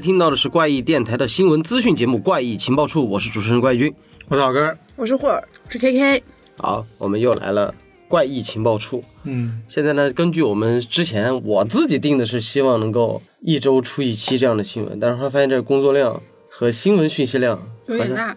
听到的是怪异电台的新闻资讯节目《怪异情报处》，我是主持人怪异君。我是老根儿，我是霍尔，我是 KK，好，我们又来了怪异情报处。嗯，现在呢，根据我们之前我自己定的是希望能够一周出一期这样的新闻，但是后来发现这个工作量和新闻讯息量有点大，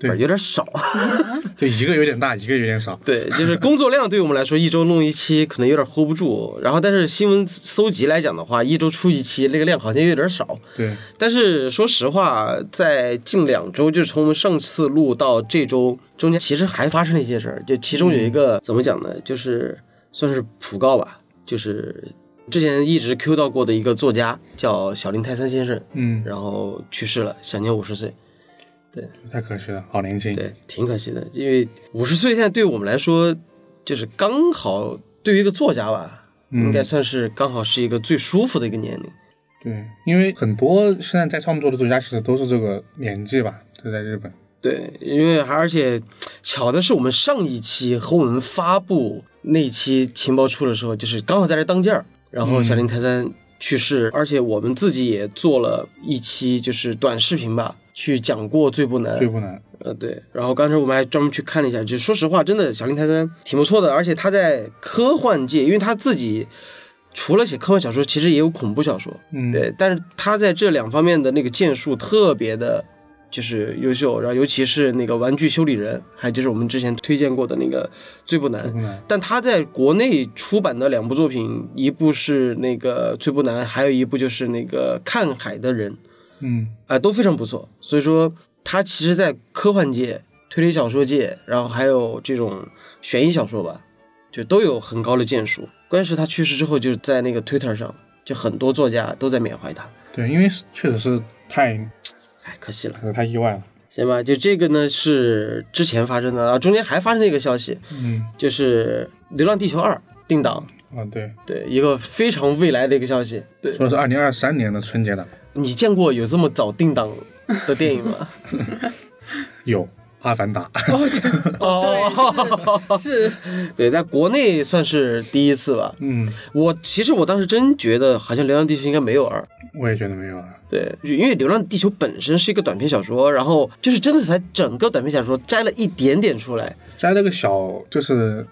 不是有点少。就一个有点大，一个有点少。对，就是工作量对我们来说，一周弄一期可能有点 hold 不住。然后，但是新闻搜集来讲的话，一周出一期，那个量好像有点少。对，但是说实话，在近两周，就是从我们上次录到这周中间，其实还发生了一些事儿。就其中有一个、怎么讲呢？就是算是普告吧，就是之前一直 Q 到过的一个作家叫小林泰三先生，嗯，然后去世了，享年五十岁。太可惜了，好年轻。对，挺可惜的，因为五十岁现在对我们来说，就是刚好对于一个作家吧，嗯应该算是刚好是一个最舒服的一个年龄。对，因为很多现在在创作的作家其实都是这个年纪吧，就在日本。对，因为还而且巧的是，我们上一期和我们发布那期情报处的时候，就是刚好在这当间儿，然后小林泰三去世，而且我们自己也做了一期就是短视频吧，去讲过最不难，最不难。呃，对，然后刚才我们还专门去看了一下，就说实话，真的小林泰三挺不错的，而且他在科幻界，因为他自己除了写科幻小说，其实也有恐怖小说，嗯，对，但是他在这两方面的那个建树特别的，就是优秀，然后尤其是那个玩具修理人，还有就是我们之前推荐过的那个最不难最，不难。但他在国内出版的两部作品，一部是那个最不难，还有一部就是那个看海的人，嗯，啊、都非常不错。所以说，他其实，在科幻界、推理小说界，然后还有这种悬疑小说吧，就都有很高的建树。关键是他去世之后，就在那个 Twitter 上，就很多作家都在缅怀他。对，因为确实是太哎，可惜了，可能太意外了。行吧？就这个呢是之前发生的啊，中间还发生了一个消息，嗯，就是《流浪地球二》定档，啊，对，对，一个非常未来的一个消息。对，说的是二零二三年的春节档，你见过有这么早定档的电影吗？有《阿凡达》哦，是 对，在国内算是第一次吧。嗯，我其实我当时真觉得好像《流浪地球》应该没有二，我也觉得没有二。对，因为《流浪地球》本身是一个短篇小说，然后就是真的才整个短篇小说摘了一点点出来，摘了个小，就是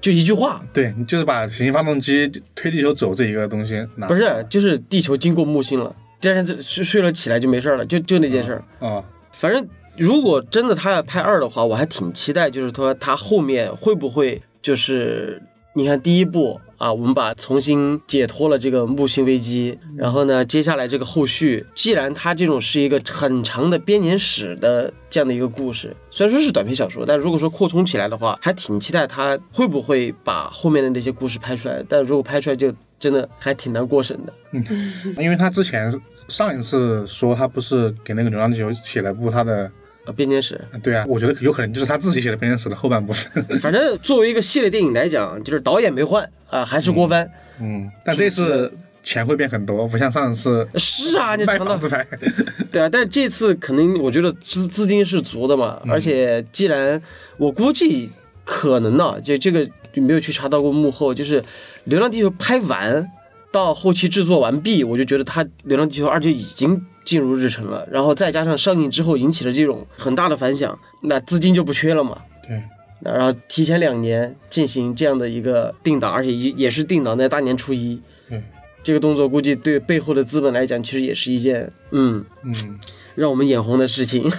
就一句话，对你就是把行星发动机推地球走这一个东西拿不是，就是地球经过木星了，第二天就睡睡了起来就没事儿了，就就那件事儿。啊，反正如果真的他要拍二的话，我还挺期待，就是说他后面会不会就是你看第一部啊，我们把重新解脱了这个木星危机，然后呢，接下来这个后续，既然他这种是一个很长的编年史的这样的一个故事，虽然说是短篇小说，但如果说扩充起来的话，还挺期待他会不会把后面的那些故事拍出来，但如果拍出来就真的还挺难过审的。嗯因为他之前上一次说他不是给那个《流浪地球》写了部他的，呃，编年史，对啊，我觉得有可能就是他自己写的编年史的后半部分。反正作为一个系列电影来讲，就是导演没换啊、还是郭帆。嗯，但这次钱会变很多，不像上次是啊，你卖尝到房子拍。对啊，但这次可能我觉得资资金是足的嘛，而且既然我估计可能呢，就这个没有去查到过幕后，就是《流浪地球》拍完到后期制作完毕，我就觉得它《流浪地球二》就已经进入日程了，然后再加上上映之后引起了这种很大的反响，那资金就不缺了嘛。对，然后提前两年进行这样的一个定档，而且也也是定档在大年初一，对，这个动作估计对背后的资本来讲，其实也是一件嗯。嗯，让我们眼红的事情。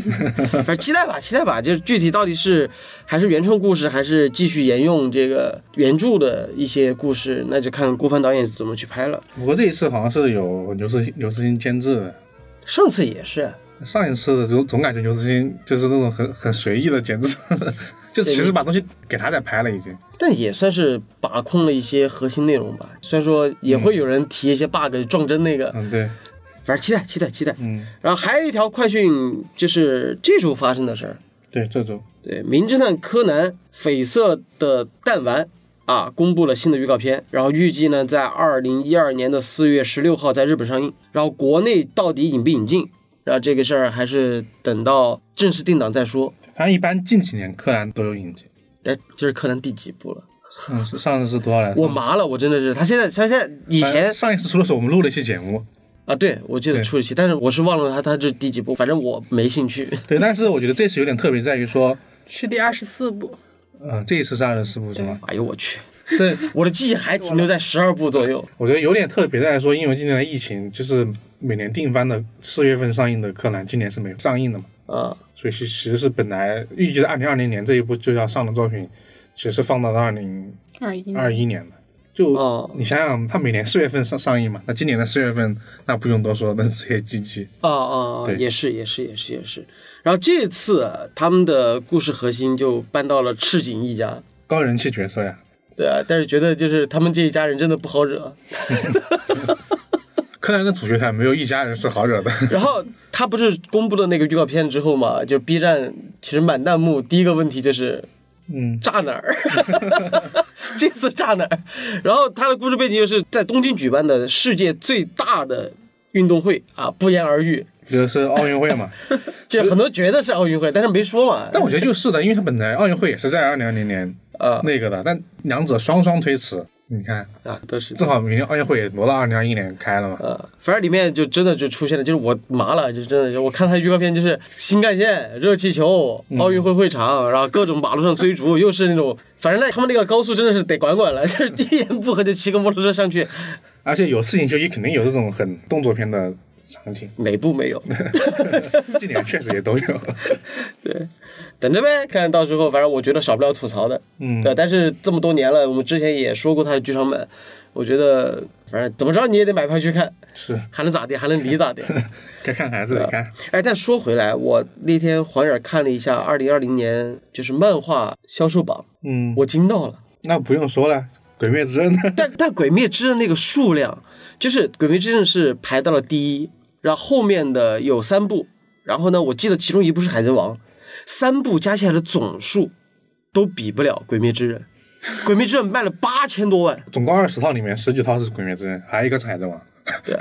反正期待吧，期待吧。就是具体到底是还是原创故事，还是继续沿用这个原著的一些故事，那就看郭帆导演怎么去拍了。不过这一次好像是有刘慈刘慈欣监制的，上次也是，上一次的总总感觉刘慈欣就是那种很很随意的简直，就其实把东西给他在拍了已经。但也算是把控了一些核心内容吧。虽然说也会有人提一些 bug 撞针那个，嗯，对，反正期待期待期待。嗯，然后还有一条快讯，就是这周发生的事儿。对，这周对，《名侦探柯南：绯色的弹丸》啊，公布了新的预告片，然后预计呢在二零一二年的四月十六号在日本上映。然后国内到底引不引进，然后这个事儿还是等到正式定档再说。反正一般近几年柯南都有引进。哎，这是柯南第几部了？嗯，是上次是多少来着？我麻了，我真的是，他现在他现在以前上一次出的时候，我们录了一期节目，啊，对我记得对处理器，但是我是忘了它它这第几部，反正我没兴趣。对，但是我觉得这次有点特别在于说，是第二十四部，嗯，这一次是二十四部是吗？哎呦我去，对，我的记忆还停留在十二部左右。我觉得有点特别在于说，因为今年的疫情，就是每年定番的四月份上映的柯南，今年是没上映的嘛，啊，所以其其实是本来预计在二零二零年这一部就要上的作品，其实是放到了二零二一二一年的。就、哦你想想，它每年四月份上上映嘛，那今年的四月份，那不用多说，那职业机器。啊啊，对也是也是也是也是。然后这次他们的故事核心就搬到了赤井一家，高人气角色呀，对啊，但是觉得就是他们这一家人真的不好惹。柯南的主角团没有一家人是好惹的。然后他不是公布了那个预告片之后嘛，就 B 站其实满弹幕第一个问题就是嗯，炸哪儿？这次炸哪儿？然后他的故事背景就是在东京举办的世界最大的运动会啊，不言而喻。这个是奥运会嘛？就很多觉得是奥运会，但是没说嘛。但我觉得就是的，因为他本来奥运会也是在二零二零年啊那个的，但两者双双推迟。你看，啊，都是。正好明年奥运会也挪到二零二一年开了嘛。呃，反正里面就真的就出现了，就是我麻了，就真的就我看他预告片，就是新干线、热气球、奥运会会场，然后各种马路上追逐，又是那种，反正那他们那个高速真的是得管管了，就是第一言不合就骑个摩托车上去，而且有事情就一肯定有这种很动作片的场景，哪部没有？今年确实也都有。对，等着呗，看到时候，反正我觉得少不了吐槽的，嗯，对，但是这么多年了，我们之前也说过他的剧场版，我觉得反正怎么着你也得买票去看，是还能咋地？还能离咋地？该看还是得看。哎，但说回来，我那天晃眼看了一下二零二零年就是漫画销售榜，嗯，我惊到了。那不用说了，《鬼灭之刃》呢？但但《鬼灭之刃》那个数量，就是《鬼灭之刃》是排到了第一，然后后面的有三部，然后呢，我记得其中一部是《海贼王》，三部加起来的总数都比不了《鬼灭之刃》。《鬼灭之刃》卖了八千多万，总共二十套里面十几套是《鬼灭之刃》，还有一个是《海贼王》。对，《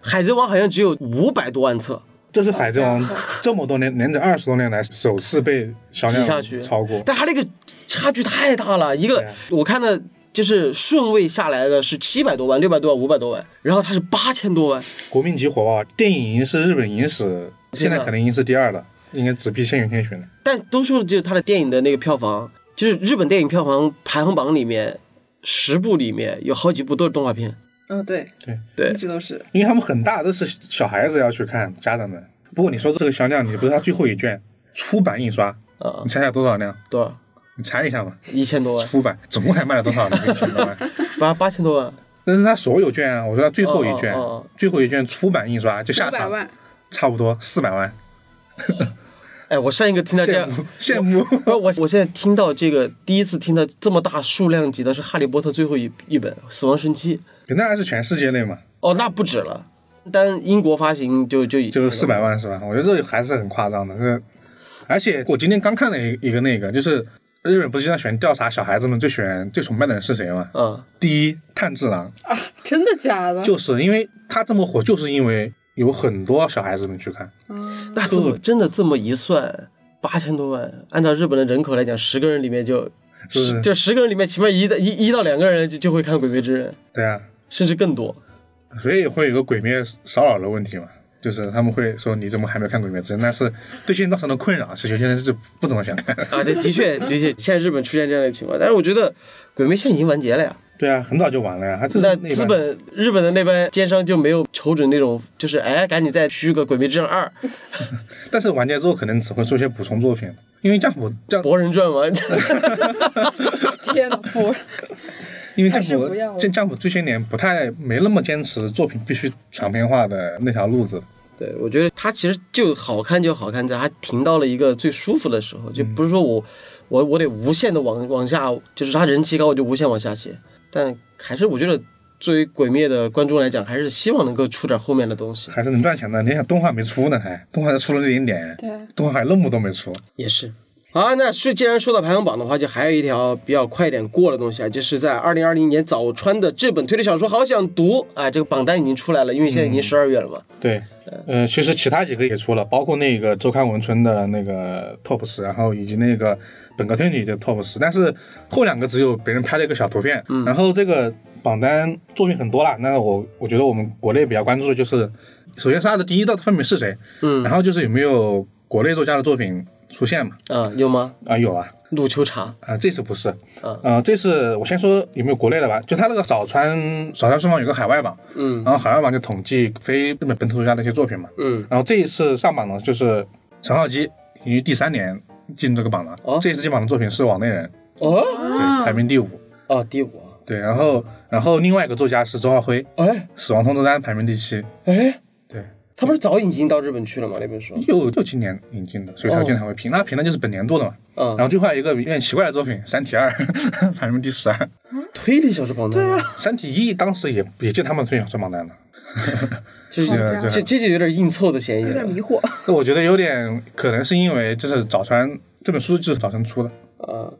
海贼王》好像只有五百多万册，这是《海贼王》这么多年连着二十多年来首次被销量去超过。但它那个差距太大了，一个我看的就是顺位下来的是七百多万、六百多万、五百多万，然后它是八千多万，国民级火爆，电影已经是日本影史现在可能已经是第二了，应该只比《千与千寻》了。但都说就是它的电影的那个票房，就是日本电影票房排行榜里面十部里面有好几部都是动画片，嗯，对，对对一直都是。因为他们很大都是小孩子要去看，家长们。不过你说这个销量，你不是它最后一卷出版印刷，啊你，猜猜多少量？多少？你猜一下嘛。一千多万，出版总共才卖了多少呢？一千多万。八八千多万，那是他所有卷啊，我说他最后一卷，哦哦哦 最后一卷出版印刷就下场，差不多四百万，哎，我上一个听到这样。羡慕。不是我，我现在听到这个第一次听到这么大数量级的是《哈利波特》最后一一本《死亡神器》那还是全世界内嘛，哦，那不止了，单英国发行就就已经就是四百万是吧？我觉得这个还是很夸张的。这，而且我今天刚看了一一个那个，就是日本不是经常喜欢调查小孩子们最喜欢最崇拜的人是谁吗？嗯，第一，炭治郎啊，真的假的？就是因为他这么火，就是因为有很多小孩子们去看。嗯，那这么真的这么一算，八千多万，按照日本的人口来讲，十个人里面就。是十就十个人里面，起码一到一一到两个人就就会看《鬼灭之刃》，对啊，甚至更多。所以会有个鬼灭骚扰的问题嘛，就是他们会说你怎么还没有看鬼灭之刃？但是对现在造成的困扰是有些人是不怎么想看。啊，对，的确，的确，现在日本出现这样的情况，但是我觉得《鬼灭》现在已经完结了呀。对啊，很早就完了呀，他就是那资本日本的那帮奸商就没有瞅准那种，就是哎，赶紧再续个《鬼灭之刃二》但是完结之后可能只会做一些补充作品，因为降谱降《博人传》嘛，天呐，不，因为降还是谱不要了这降谱这些年不太没那么坚持作品必须长篇化的那条路子。对，我觉得它其实就好看就好看在它停到了一个最舒服的时候，就不是说我我我得无限的往往下，就是他人气高我就无限往下写，但还是我觉得作为鬼灭的观众来讲，还是希望能够出点后面的东西。还是能赚钱的。你想动画没出呢，还动画才出了一点点，对，动画还那么多没出。也是。好，那是既然说到排行榜的话，就还有一条比较快一点过的东西啊，就是在二零二零年早川的这本推理小说《好想读》啊，这个榜单已经出来了，因为现在已经十二月了嘛。对，呃，其实其他几个也出了，包括那个周刊文春的那个 top 十，然后以及那个本格推理的 top 十，但是后两个只有别人拍了一个小图片，嗯然后这个榜单作品很多啦。那我我觉得我们国内比较关注的就是，首先是它的第一道分别是谁，嗯然后就是有没有国内作家的作品出现嘛？啊，有吗？啊，有啊，鲁秋茶。啊，这次不是，啊。呃，这次我先说有没有国内的吧，就他那个早川早川书房有个海外榜，嗯。然后海外榜就统计非日本本土作家的一些作品嘛，嗯。然后这一次上榜呢，就是陈浩基，已经第三年进这个榜了。哦。这一次进榜的作品是网内人，哦。对，排名第五。哦第五啊。对，然后然后另外一个作家是周浩辉，哎《死亡通知单》排名第七。哎，对，他不是早引进到日本去了吗？那本书又又今年引进的，所以他经常会评。那评的就是本年度的嘛。啊然后最后还有一个有点奇怪的作品《三体二》，排名第十二。推理小说榜单，对啊，《三体一》当时也也进他们推理小说榜单了。就是 这这就有点硬凑的嫌疑有点迷惑。这我觉得有点可能是因为就是早川这本书就是早川出的，啊。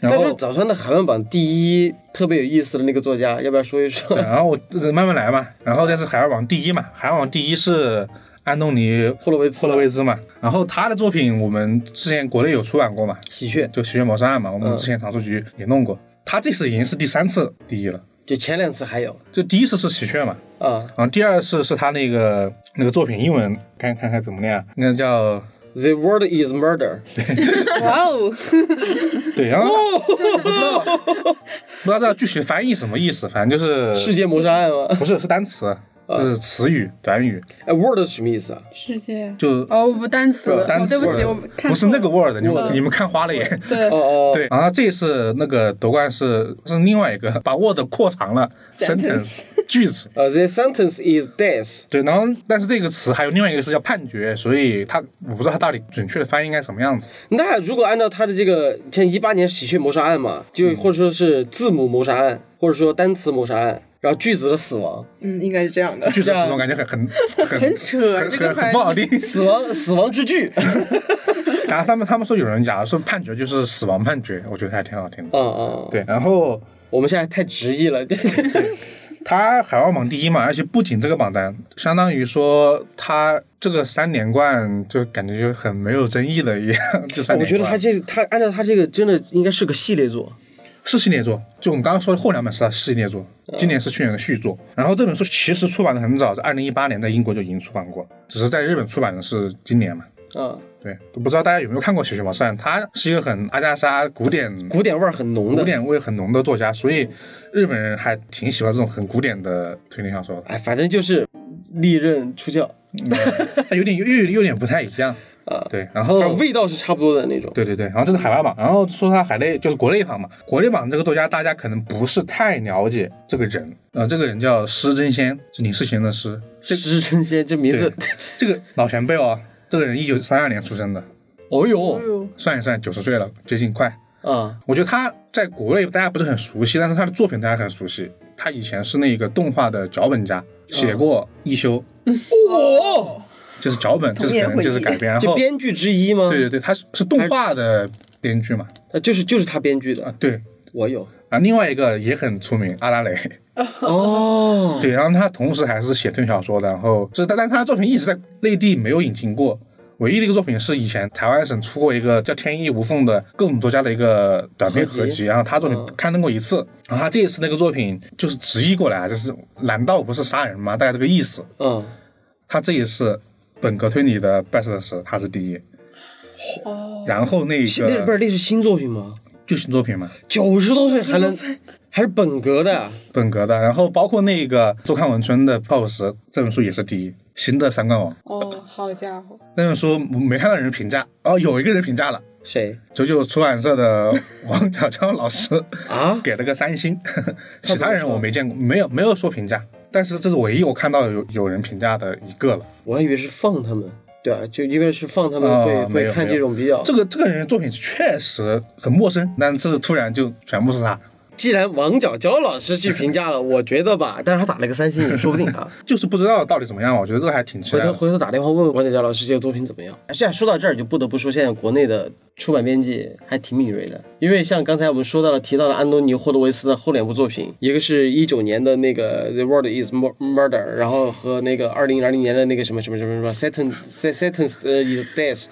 然后早川的海外榜第一特别有意思的那个作家，要不要说一说，？然后我呃慢慢来嘛。然后这是海外榜第一嘛，海外榜第一是安东尼霍洛维茨。霍洛维兹嘛。然后他的作品我们之前国内有出版过嘛，喜鹊，就《喜鹊谋杀案》嘛，我们嗯。之前藏书局也弄过。他这次已经是第三次第一了，就前两次还有。就第一次是喜鹊嘛，啊。然后第二次是他那个那个作品英文，看看看怎么念啊，那个叫，The word is murder，哇哦，对，然后不知道 不知道具体翻译什么意思，反正就是世界谋杀案吗？不是是单词，就是词语短语，哎，word 是什么意思啊？世界。就哦，不单词，哦单词。对不起，我看不是那个 word，你们你们看花了眼。对。哦哦，对，然后这次那个夺冠是是另外一个把 word 扩长了 sentence 句子。呃，the sentence is death，对，然后但是这个词还有另外一个是叫判决，所以它我不知道它到底准确的翻译应该什么样子。那如果按照它的这个，像一八年喜鹊谋杀案嘛，就或者说是字母谋杀案，或者说单词谋杀案，然后句子的死亡，嗯，应该是这样的。句子死亡感觉很很很 很扯这个很不好听。死亡死亡之句，然后他们他们说有人假如说判决就是死亡判决，我觉得还挺好听的。嗯嗯，对，然后我们现在太直译了，他海外榜第一嘛，而且不仅这个榜单，相当于说他这个三连冠就感觉就很没有争议的一样。我觉得他这个他按照他这个真的应该是个系列作，是系列作，就我们刚刚说的后两本是系列作，今年是去年的续作。然后这本书其实出版的很早，在二零一八年在英国就已经出版过，只是在日本出版的是今年嘛。啊，对，都不知道大家有没有看过《喜剧谋杀案》，他是一个很阿加莎古典古典味儿很浓的古。典味很浓的作家，所以日本人还挺喜欢这种很古典的推理小说的。哎，反正就是利刃出鞘它有点又有有点不太一样，啊，对。然后味道是差不多的那种。对对对，然后这是海外榜，然后说他海内就是国内榜嘛，国内榜这个作家大家可能不是太了解这个人，呃，这个人叫施真仙，是李世贤的施，这施真仙这名字，这个老前辈哦，这个人一九三二年出生的，哦呦哦呦，算一算九十岁了，接近快。啊，我觉得他在国内大家不是很熟悉，但是他的作品大家很熟悉。他以前是那个动画的脚本家，写过《一休》，哦，就是脚本，就是可能就是改编。然后，编剧之一吗？对对对，他是是动画的编剧嘛？呃，就是就是他编剧的，，啊对。我有。啊，另外一个也很出名，阿拉蕾，哦，对，然后他同时还是写推理小说的，然后是但但他的作品一直在内地没有引进过，唯一的一个作品是以前台湾省出过一个叫《天衣无缝》的各种作家的一个短篇合合集集，然后他作品嗯刊登过一次，然后他这一次那个作品就是直译过来，就是难道不是杀人吗？大概这个意思。嗯，他这一次本格推理的拜瑟斯他是第一，哦，然后那个那不是那是新作品吗？就新作品嘛，九十多岁还能还是本格的，本格的，然后包括那个周刊文春的 pop 十这本书也是第一，新的三冠王。哦，好家伙，那本书没看到人评价，哦，有一个人评价了，谁？九九出版社的王小娇老师 啊？给了个三星，其他人我没见过，没有没有说评价，但是这是唯一我看到有有人评价的一个了。我还以为是放他们，对啊，就因为是放他们会、哦会看这种比较这个这个人的作品确实很陌生，但是突然就全部是他，既然王角娇老师去评价了，我觉得吧，但是他打了个三星，也 说不定啊。就是不知道到底怎么样，我觉得这个还挺期回头的。回头打电话问问王角娇老师这个作品怎么样。现在说到这儿，就不得不说现在国内的出版编辑还挺敏锐的，因为像刚才我们说到了提到了安东尼霍德维斯的后两部作品，一个是一九年的那个《The World Is Mur- Murder》，然后和那个二零二零年的那个什么什么什么什么《Satan Sentence Is Death》，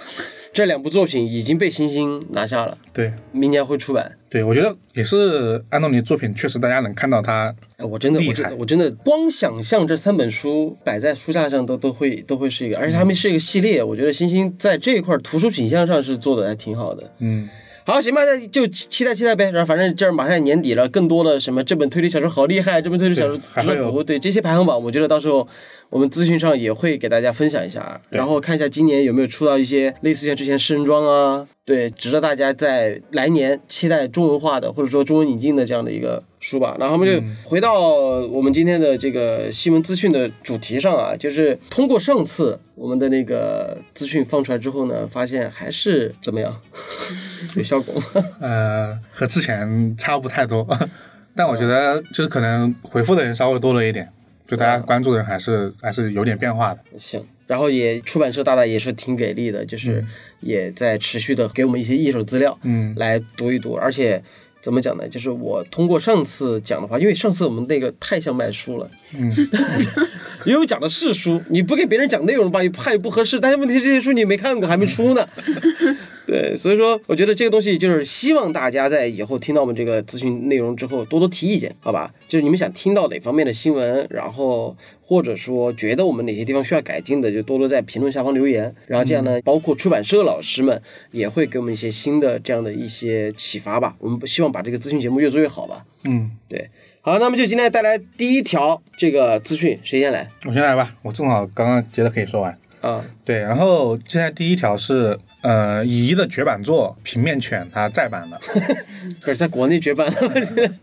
这两部作品已经被星星拿下了，对明年会出版。对，我觉得也是安东尼作品，确实大家能看到他哎，我真的，厉我真的，害我真的光想象这三本书摆在书架上都都会都会是一个，而且他们是一个系列，我觉得星星在这一块图书品相上是做的还挺好的。嗯，好，行吧，那就期待期待呗。然后反正这儿马上年底了，更多的什么这本推理小说好厉害，这本推理小说值得读，对这些排行榜，我觉得到时候我们资讯上也会给大家分享一下，啊然后看一下今年有没有出到一些类似像之前诗人庄啊，对，值得大家在来年期待中文化的或者说中文引进的这样的一个书吧。然后我们就回到我们今天的这个新闻资讯的主题上啊，就是通过上次我们的那个资讯放出来之后呢，发现还是怎么样，有效果吗？呃，和之前差不太多，但我觉得就是可能回复的人稍微多了一点，就大家关注的人还是还是有点变化的。行，然后也出版社大大也是挺给力的，就是也在持续的给我们一些一手资料，嗯来读一读，而且。怎么讲呢？就是我通过上次讲的话，因为上次我们那个太像卖书了，嗯，因为我讲的是书，你不给别人讲内容吧，你怕也不合适。但是问题是这些书你没看过，还没出呢。对，所以说我觉得这个东西就是希望大家在以后听到我们这个咨询内容之后，多多提意见，好吧？就是你们想听到哪方面的新闻，然后或者说觉得我们哪些地方需要改进的，就多多在评论下方留言。然后这样呢，包括出版社老师们也会给我们一些新的这样的一些启发吧。我们希望把这个咨询节目越做越好吧。嗯，对，好，那么就今天带来第一条这个资讯，谁先来我先来吧，我正好刚刚觉得可以说完。啊？对，然后现在第一条是呃，乙一的绝版作《平面犬》它再版了，可是在国内绝版了，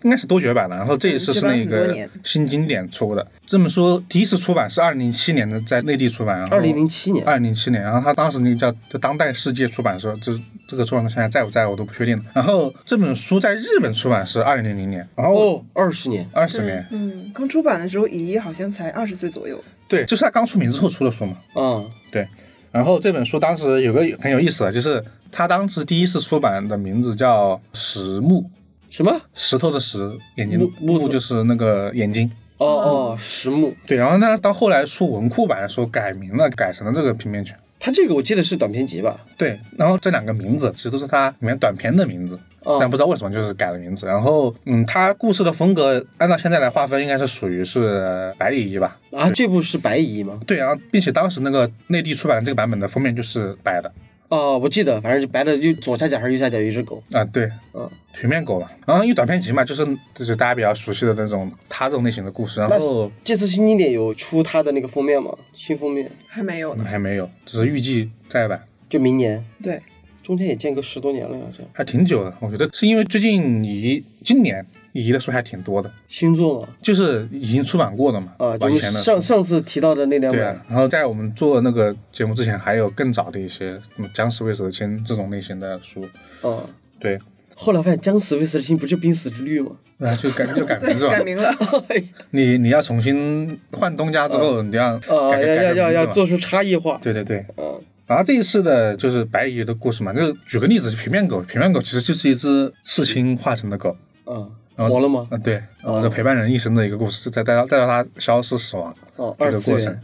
应该是都绝版了。然后这一次是那个新经典出的。这本书第一次出版是二零零七年的，在内地出版。然后二零零七年，二零零七年，然后他当时那个叫就当代世界出版社，这这个出版社现在在不在我都不确定。然后这本书在日本出版是二零零零年，然后哦，二十年，二十年，嗯，刚出版的时候，乙一好像才二十岁左右。对，就是他刚出名之后出的书嘛。嗯，对，然后这本书当时有个很有意思的，就是他当时第一次出版的名字叫《石木》，什么？石头的石，眼睛木木头就是那个眼睛。哦哦，石木，对，然后呢，到后来出文库版的时候改名了，改成了这个平面犬。它这个我记得是短篇集吧？对，然后这两个名字其实都是他里面短篇的名字，哦但不知道为什么就是改了名字。然后，嗯，它故事的风格按照现在来划分，应该是属于是白蚁一吧？啊，这部是白蚁吗？对，然后并且当时那个内地出版的这个版本的封面就是白的哦，我记得，反正就白的，就左下角还是右下角有一只狗。啊，对，嗯，平面狗嘛。然后因为短篇集嘛，就是就是大家比较熟悉的那种他这种类型的故事。然后这次新经典有出他的那个封面吗？新封面还没有呢。还没有，只是预计再版。就明年，对，中间也间隔十多年了，好像。还挺久的，我觉得是因为最近以今年乙的书还挺多的，新作嘛，就是已经出版过的嘛，啊，就往前的上上次提到的那两本对啊，，然后在我们做那个节目之前，还有更早的一些什么僵尸卫蛇签这种类型的书，嗯，对，后来发现将死未死的心不是濒死之旅吗？然后就改就改名字对，嘛改，名了。你你要重新换东家之后，你要啊，改要要要要，做出差异化。对对对。嗯，然后这一次的就是白蚁的故事嘛，就举个例子，平面狗，平面狗其实就是一只刺青化成的狗，嗯，活了吗？啊对，然后就陪伴人一生的一个故事，再带到再到他消失死亡哦，这二次过程。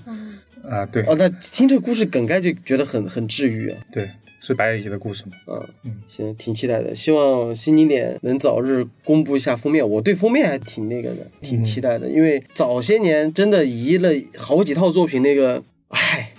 啊，对哦，那听这个故事梗概就觉得很很治愈啊。对，是白蚁的故事嘛。嗯嗯，行，挺期待的。希望新经典能早日公布一下封面。我对封面还挺那个的，挺期待的，因为早些年真的移了好几套作品，那个，唉，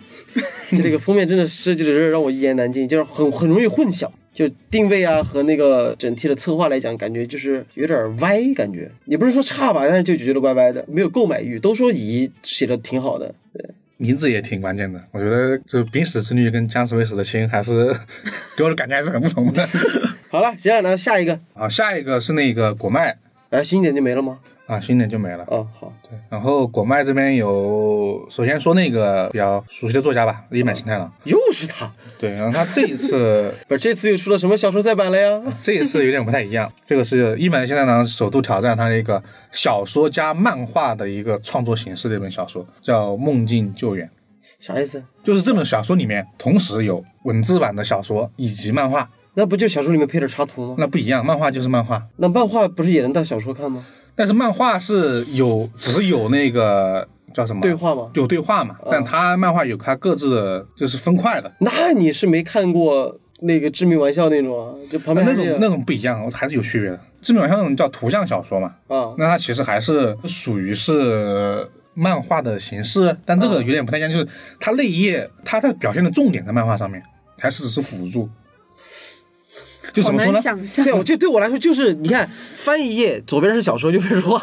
就 这个封面真的设计的是让我一言难尽，就是很很容易混淆。就定位啊和那个整体的策划来讲，感觉就是有点歪，感觉也不是说差吧，但是就觉得歪歪的，没有购买欲。都说乙写的挺好的，对，名字也挺关键的，我觉得就濒死之律跟僵尸卫蛇的亲还是 给我的感觉还是很不同的。好了，行，然后下一个，啊，下一个是那个果麦，哎，新一点就没了吗？啊，新的就没了。哦，好，对，然后果麦这边有，首先说那个比较熟悉的作家吧，一坂新太郎。又是他，对，然后他这一次，不是这次又出了什么小说再版了呀？这一次有点不太一样，这个是一坂新太郎首度挑战他的一个小说加漫画的一个创作形式的一本小说，叫《梦境救援》。啥意思？就是这本小说里面同时有文字版的小说以及漫画，那不就小说里面配点插图吗？那不一样，漫画就是漫画，那漫画不是也能当小说看吗？但是漫画是有，只是有那个叫什么对话吗？有对话嘛，但它漫画有它各自的，就是分块的。那你是没看过那个《致命玩笑》那种啊？就旁边那种那种不一样，还是有区别的。致命玩笑那种叫图像小说嘛，啊，那它其实还是属于是漫画的形式，但这个有点不太一样，就是它那一页它的表现的重点在漫画上面，还是只是辅助。就好怎么说呢？难想象对，。我就对我来说就是，你看翻一页，左边是小说，右边是画，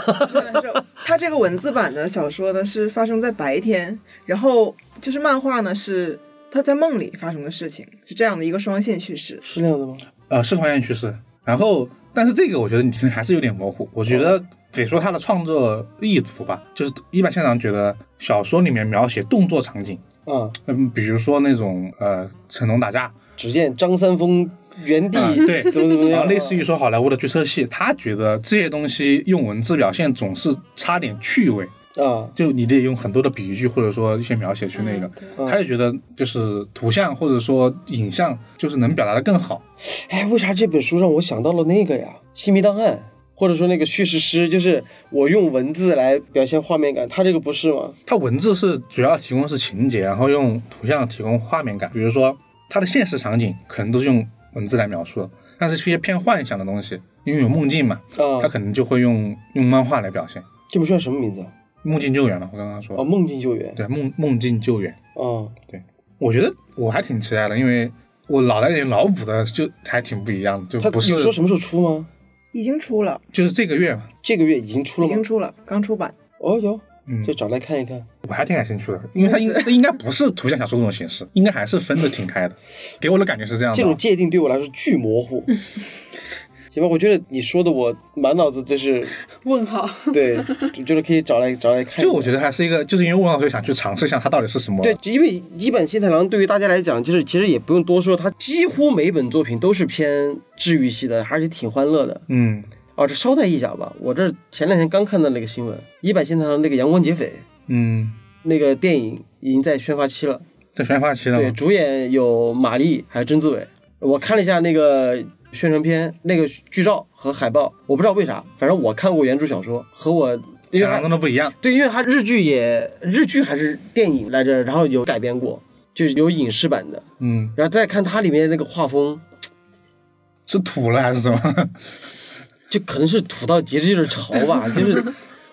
它这个文字版的小说呢是发生在白天，然后就是漫画呢是他在梦里发生的事情，是这样的一个双线叙事。是那样的吗？呃，是双线叙事。然后，但是这个我觉得你听还是有点模糊。我觉得得说他的创作意图吧，就是一般现场觉得小说里面描写动作场景，嗯，嗯，比如说那种呃成龙打架，只见张三丰原地、啊对怎么怎么样，类似于说好莱坞的角色戏，他觉得这些东西用文字表现总是差点趣味，啊，就你得用很多的比喻或者说一些描写去那个，嗯他就觉得就是图像或者说影像就是能表达的更好。哎，为啥这本书让我想到了那个呀？《新密档案》，或者说那个叙事诗，就是我用文字来表现画面感，他这个不是吗？他文字是主要提供是情节，然后用图像提供画面感。比如说他的现实场景可能都是用文字来描述的，但是一些偏幻想的东西，因为有梦境嘛，啊它，可能就会用用漫画来表现。这本书叫什么名字啊？梦境救援了，我刚刚说，哦，梦境救援。对梦梦境救援，啊，我觉得我还挺期待的，因为我脑袋里脑补的就还挺不一样的，就它不是你说什么时候出吗？已经出了，就是这个月嘛，这个月已经出了吗已经？出了，刚出版。哦，有，嗯就，找来看一看。我还挺感兴趣的，因为它应它应该不是图像小说这种形式，应该还是分的挺开的，给我的感觉是这样的啊。这种界定对我来说巨模糊。行吧，我觉得你说的我满脑子都是问号，对，我觉得可以找来找来看。就我觉得还是一个，就是因为问号所以想去尝试一下它到底是什么。对，因为一本新太郎对于大家来讲，就是其实也不用多说，他几乎每本作品都是偏治愈系的，还是挺欢乐的。嗯哦，这捎带一下吧，我这前两天刚看到那个新闻，一百新太郎那个《阳光劫匪》嗯，那个电影已经在宣发期了，在宣发期了对，主演有马丽还有曾志伟。我看了一下那个宣传片，那个剧照和海报，我不知道为啥，反正我看过原著小说，和我想象中的不一样。对，因为它日剧也日剧还是电影来着，然后有改编过，就是有影视版的，嗯，然后再看它里面那个画风，是土了还是什么？就可能是土到极致，就是潮吧，就是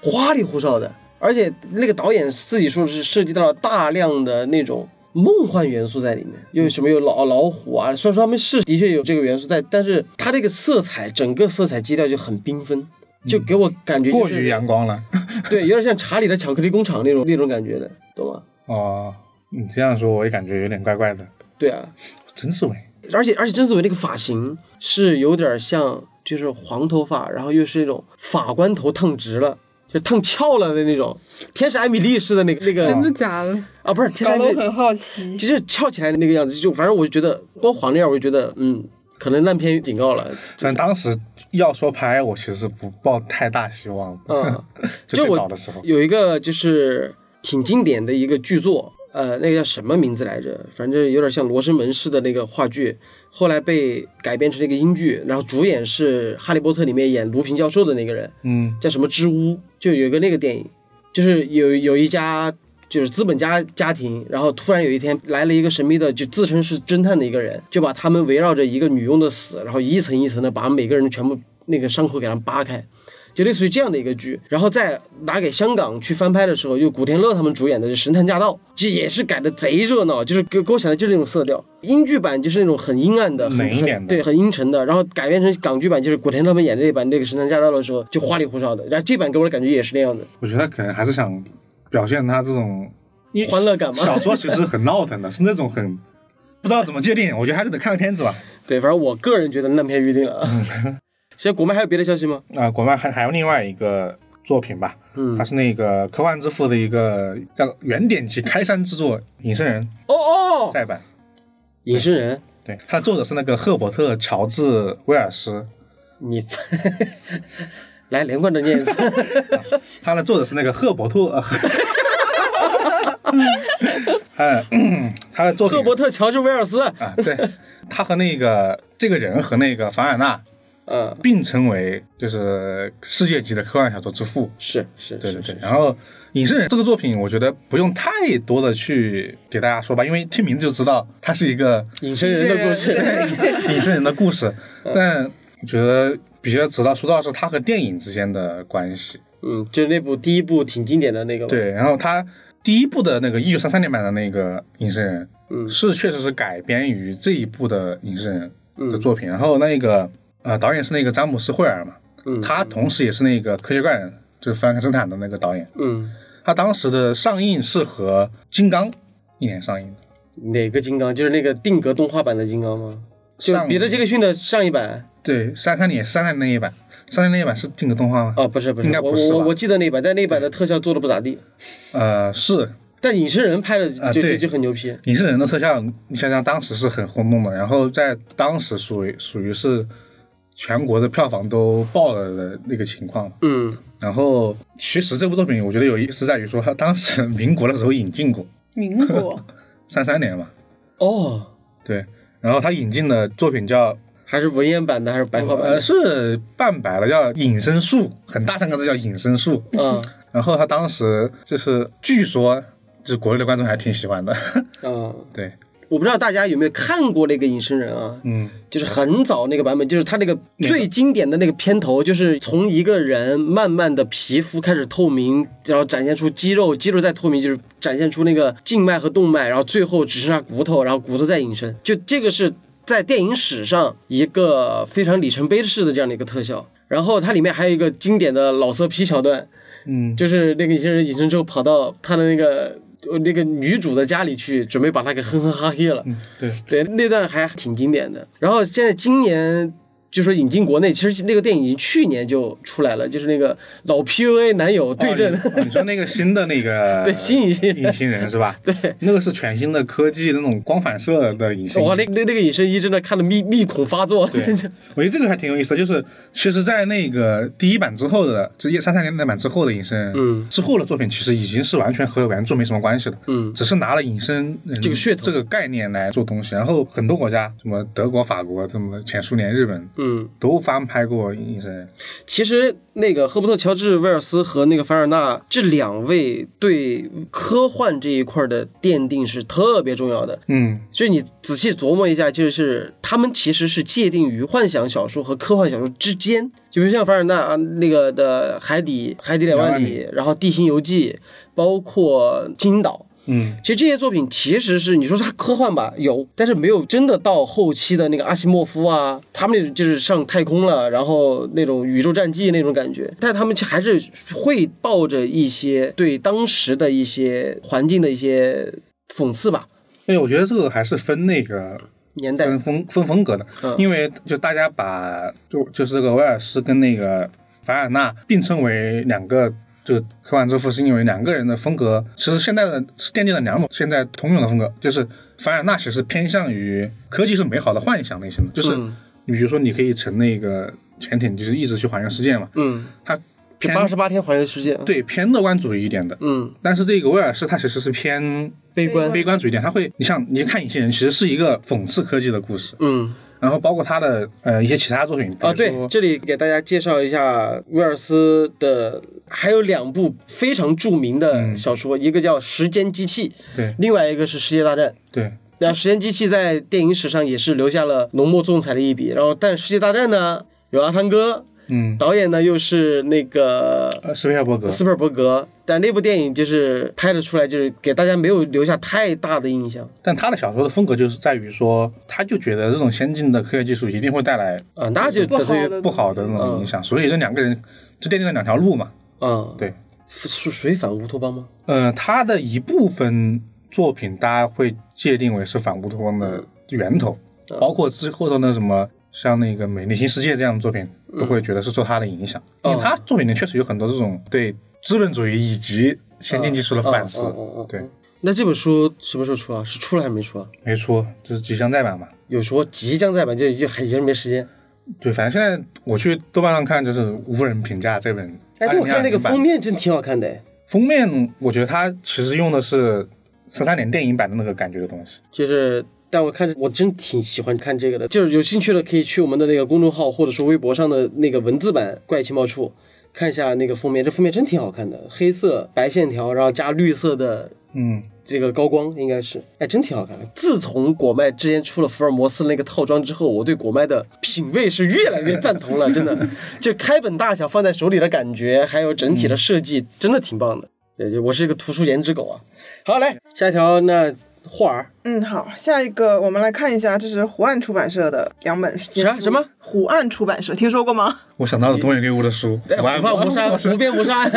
花里胡哨的。而且那个导演自己说是涉及到了大量的那种梦幻元素在里面，有什么有老老虎啊，虽然说他们是的确有这个元素在，但是它这个色彩整个色彩基调就很缤纷，就给我感觉、就是、过于阳光了。对，有点像查理的巧克力工厂那种那种感觉的，懂吗？哦，你这样说我也感觉有点怪怪的。对啊，曾志伟，而且而且曾志伟那个发型是有点像，就是黄头发，然后又是那种法官头烫直了，就烫翘了的那种，天使艾米丽似的那个那个真的假的？啊，不是天使艾米丽，搞得我很好奇。就是翘起来的那个样子，就反正我就觉得光黄那样，我就觉得嗯，可能烂片警告了，但当时要说拍，我其实不抱太大希望。嗯，就我早的时候，有一个就是挺经典的一个剧作，呃，那个叫什么名字来着？反正有点像《罗生门》式的那个话剧，后来被改编成了一个英剧，然后主演是《哈利波特》里面演卢平教授的那个人，嗯叫什么之屋，就有一个那个电影，就是有有一家就是资本家家庭，然后突然有一天来了一个神秘的就自称是侦探的一个人，就把他们围绕着一个女佣的死，然后一层一层的把每个人全部那个伤口给他们扒开。就类似于这样的一个剧，然后再拿给香港去翻拍的时候，就古天乐他们主演的《神探驾到》，这也是改的贼热闹，就是给给我想的就是那种色调。英剧版就是那种很阴暗的、很冷一点的很对，很阴沉的。然后改编成港剧版，就是古天乐他们演的那版那个《神探驾到》的时候，就花里胡哨的。然后这版给我的感觉也是那样的，我觉得可能还是想表现他这种因欢乐感嘛。小说其实很闹腾的，是那种很不知道怎么界定。我觉得还是得看个片子吧。对，反正我个人觉得烂片预定了现在国漫还有别的消息吗？啊、国外还还有另外一个作品吧，嗯。它是那个科幻之父的一个叫原点级开山之作《隐身人哦哦》，再版。隐身人，对，它的作者是那个赫伯特·乔治·威尔斯，你 来连贯的念一次。他的作者是那个赫伯特，呃，嗯，他 的作品。赫伯特·乔治·威尔斯，啊，对，他和那个这个人和那个凡尔纳嗯，并称为就是世界级的科幻小说之父。是是对对对，然后《隐身人》这个作品，我觉得不用太多的去给大家说吧，因为听名字就知道它是一个隐身人的故事。隐身人的故事。嗯但我觉得比较值得说到的是它和电影之间的关系。嗯，就那部第一部挺经典的那个。对，然后它第一部的那个一九三三年版的那个《隐身人》，嗯是确实是改编于这一部的《隐身人》的嗯作品。然后那个呃导演是那个詹姆斯·惠尔嘛，嗯，他同时也是那个《科学怪人》就是弗兰肯斯坦的那个导演。嗯，他当时的上映是和《金刚》一年上映的，哪个金刚？就是那个定格动画版的金刚吗？就上彼得·杰克逊的上一版对，三三年三三年那一版，三三年那一版是定格动画吗？哦，不是不是，我应该不是吧我我记得那一版，但那一版的特效做的不咋地。呃，是但隐身人拍的就就就很牛批。隐身人的特效，你想想当时是很轰动的，然后在当时属于属于是全国的票房都爆了的那个情况。嗯，然后其实这部作品我觉得有意思在于说，它当时民国的时候引进过，民国？三三年嘛，哦，对，然后他引进的作品叫还是文言版的还是白话版呃？是半白了，叫隐身术，很大三个字叫隐身术。嗯。然后他当时就是据说，就是国内的观众还挺喜欢的。嗯，对，我不知道大家有没有看过那个隐身人啊？嗯，就是很早那个版本，就是他那个最经典的那个片头，就是从一个人慢慢的皮肤开始透明，然后展现出肌肉，肌肉再透明，就是展现出那个静脉和动脉，然后最后只剩下骨头，然后骨头再隐身，就这个是在电影史上一个非常里程碑式的这样的一个特效。然后它里面还有一个经典的老色批桥段，嗯，就是那个隐身人隐身之后跑到他的那个呃那个女主的家里去，准备把她给哼哼哈嘿了。嗯，对，对，那段还挺经典的。然后现在今年就说引进国内，其实那个电影已经去年就出来了，就是那个老 PUA 男友对阵。哦你说那个新的那个 对新隐形人隐形人是吧？对，那个是全新的科技那种光反射的隐形。哇，那那那个隐身衣真的看的密密孔发作。对，我觉得这个还挺有意思的，就是其实，在那个第一版之后的，就一三三年那版之后的隐身，嗯之后的作品其实已经是完全和原著没什么关系的，嗯只是拿了隐身人这个噱头这个概念来做东西，然后很多国家，什么德国、法国，什么前苏联、日本，嗯，都翻拍过隐身人，其实那个赫伯特·乔治·威尔斯和那个凡尔纳这两位对科幻这一块的奠定是特别重要的。嗯，就你仔细琢磨一下，就是他们其实是界定于幻想小说和科幻小说之间。就比如像凡尔纳啊那个的《海底海底两万里》，然后《地心游记》，包括《金岛》。嗯，其实这些作品其实是你说它科幻吧，有，但是没有真的到后期的那个阿西莫夫啊，他们就是上太空了，然后那种宇宙战记那种感觉，但他们还是会抱着一些对当时的一些环境的一些讽刺吧，所以我觉得这个还是分那个年代。分风分风格的，嗯。因为就大家把就就是这个威尔斯跟那个凡尔纳并称为两个这个科幻之父，是因为两个人的风格其实现在的是奠定了两种现在通用的风格，就是凡尔纳其实偏向于科技是美好的幻想类型的，就是嗯你比如说你可以乘那个潜艇，就是一直去环游世界嘛，嗯，它偏八十八天环游世界，，对偏乐观主义一点的。嗯，但是这个威尔士他其实是偏悲观，悲观主义一点，他会，你像你看《隐形人》，其实是一个讽刺科技的故事，嗯。然后包括他的呃一些其他作品啊，对这里给大家介绍一下威尔斯的，还有两部非常著名的小说，一个叫《时间机器》，对另外一个是《世界大战》。对那《时间机器》在电影史上也是留下了浓墨重彩的一笔。然后，但《世界大战》呢，有阿汤哥，嗯。导演呢又是那个呃斯皮尔伯格，斯皮尔伯格，但那部电影就是拍的出来，就是给大家没有留下太大的印象。但他的小说的风格就是在于说，他就觉得这种先进的科学技术一定会带来啊，那就得罪不好的那种影响，所以这两个人就奠定了两条路嘛。嗯，对，是属于反乌托邦吗？呃，他的一部分作品大家会界定为是反乌托邦的源头，包括之后的那什么像那个《美丽新世界》这样的作品，都会觉得是受他的影响，因为他作品里确实有很多这种对资本主义以及先进技术的反思。嗯嗯嗯嗯对，那这本书什么时候出啊？是出了还是没出啊？没出，就是即将再版嘛。有说即将再版，就就还已经没时间。对，反正现在我去豆瓣上看，就是无人评价这本。哎，但我看那个封面真挺好看的，哎封面，我觉得它其实用的是十三年电影版的那个感觉的东西。就是。但我看着我真挺喜欢看这个的，就是有兴趣的可以去我们的那个公众号或者说微博上的那个文字版怪情报处看一下那个封面，这封面真挺好看的，黑色白线条，然后加绿色的嗯，这个高光应该是，哎，真挺好看的。自从果麦之前出了福尔摩斯那个套装之后，我对果麦的品味是越来越赞同了，真的。就开本大小放在手里的感觉，还有整体的设计，真的挺棒的。对，我是一个图书颜值狗啊。好，来下一条，那霍儿嗯，好，下一个我们来看一下，这是湖岸出版社的两本新书。啥什么？湖岸出版社听说过吗？我想到了东野圭吾的书，虎我豹谋杀，无边谋杀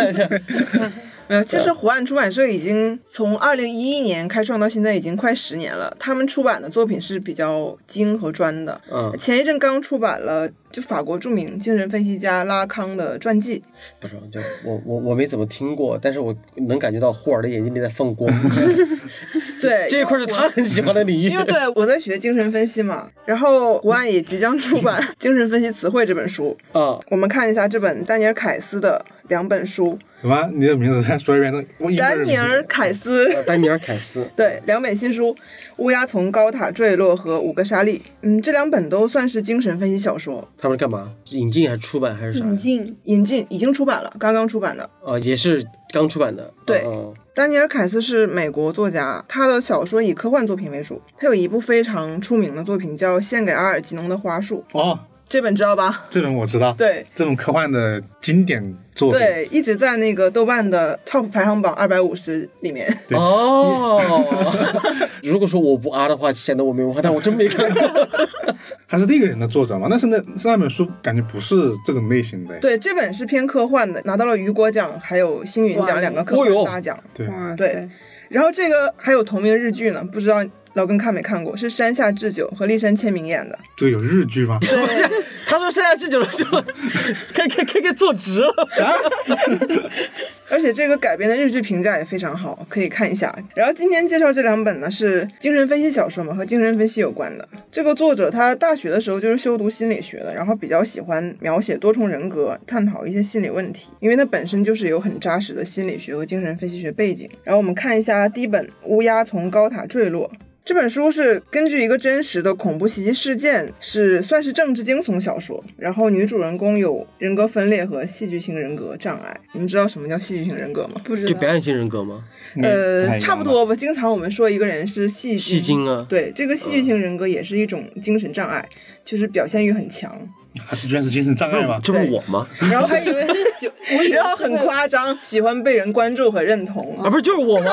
案。呃，其实湖岸出版社已经从二零一一年开创到现在已经快十年了。他们出版的作品是比较精和专的。嗯，前一阵刚出版了就法国著名精神分析家拉康的传记。不是，就我我我没怎么听过，但是我能感觉到霍尔的眼睛里在放光。对，这一块是他很喜欢的领域因。为对我在学精神分析嘛，然后湖岸也即将出版《精神分析词汇》这本书。啊，我们看一下这本丹尼尔·凯斯的两本书。什么？你的名字再说一遍？我丹尼尔·凯斯。丹尼尔·凯斯。对，两本新书《乌鸦从高塔坠落》和《五个沙粒》，嗯，这两本都算是精神分析小说，他们是干嘛？引进还是出版还是啥？引进引进已经出版了，刚刚出版的。啊，也是刚出版的。对嗯丹尼尔·凯斯是美国作家，他的小说以科幻作品为主。他有一部非常出名的作品叫《献给阿尔吉农的花束》，哦，这本知道吧？这本我知道。对这种科幻的经典作品，对，一直在那个豆瓣的 Top 排行榜二百五十里面。对哦，如果说我不啊的话，显得我没文化，但我真没看过。他是那个人的作者嘛？但是那是那本书感觉不是这种类型的。对，这本是偏科幻的，拿到了雨果奖还有星云奖两个科幻大奖。对，哇对塞，然后这个还有同名日剧呢，不知道老根看没看过？是山下智久和立山千明演的。这个有日剧吗？他说山下智久的时候，开开开开坐直了。而且这个改编的日剧评价也非常好，可以看一下。然后今天介绍这两本呢是精神分析小说嘛，和精神分析有关的。这个作者他大学的时候就是修读心理学的，然后比较喜欢描写多重人格，探讨一些心理问题，因为他本身就是有很扎实的心理学和精神分析学背景。然后我们看一下第一本《乌鸦从高塔坠落》。这本书是根据一个真实的恐怖袭击事件，是算是政治惊悚小说。然后女主人公有人格分裂和戏剧性人格障碍。你们知道什么叫戏剧性人格吗？不知道就表演型人格吗？呃，差不多。多吧。经常我们说一个人是戏戏精啊对，这个戏剧性人格也是一种精神障碍，就是表现欲很强，他是居然是精神障碍吗？这不是我吗？然后还以为是喜，我以为然后很夸张，喜欢被人关注和认同。啊，不是就是我吗？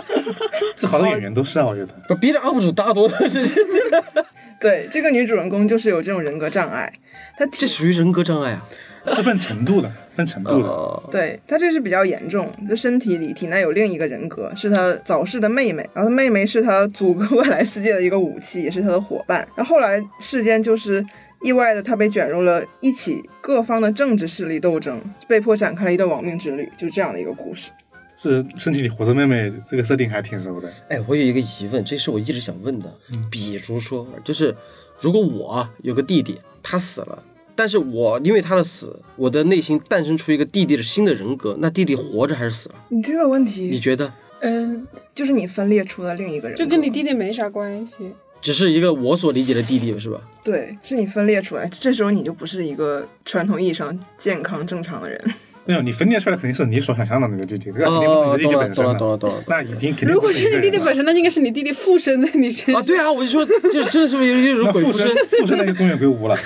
这好多演员都是啊，我觉得。不，B 站 UP 主大多都是这 对，这个女主人公就是有这种人格障碍，她这属于人格障碍啊。是分程度的，分程度的。呃，对她这是比较严重，就身体里体内有另一个人格，是她早逝的妹妹，然后她妹妹是她阻隔未来世界的一个武器，也是她的伙伴。然后后来事件就是意外的，他被卷入了一起各方的政治势力斗争，被迫展开了一段亡命之旅，就是这样的一个故事。是身体里活着妹妹，这个设定还挺熟的。哎，我有一个疑问，这是我一直想问的。比如说，就是如果我啊有个弟弟，他死了，但是我因为他的死，我的内心诞生出一个弟弟的新的人格，那弟弟活着还是死了？你这个问题你觉得？嗯，就是你分裂出了另一个人格，这跟你弟弟没啥关系。只是一个我所理解的弟弟是吧？对，是你分裂出来，这时候你就不是一个传统意义上健康正常的人。没有，你分裂出来肯定是你所想象的那个弟弟，那肯定不是哦，你的弟弟懂了，本身懂了，懂了，的。懂了。那已经肯定如果是你弟弟本身，那应该是你弟弟附身在你身啊，上。对啊，我就说，这真的是不是有一种附身鬼附身？附身那就东野圭吾了。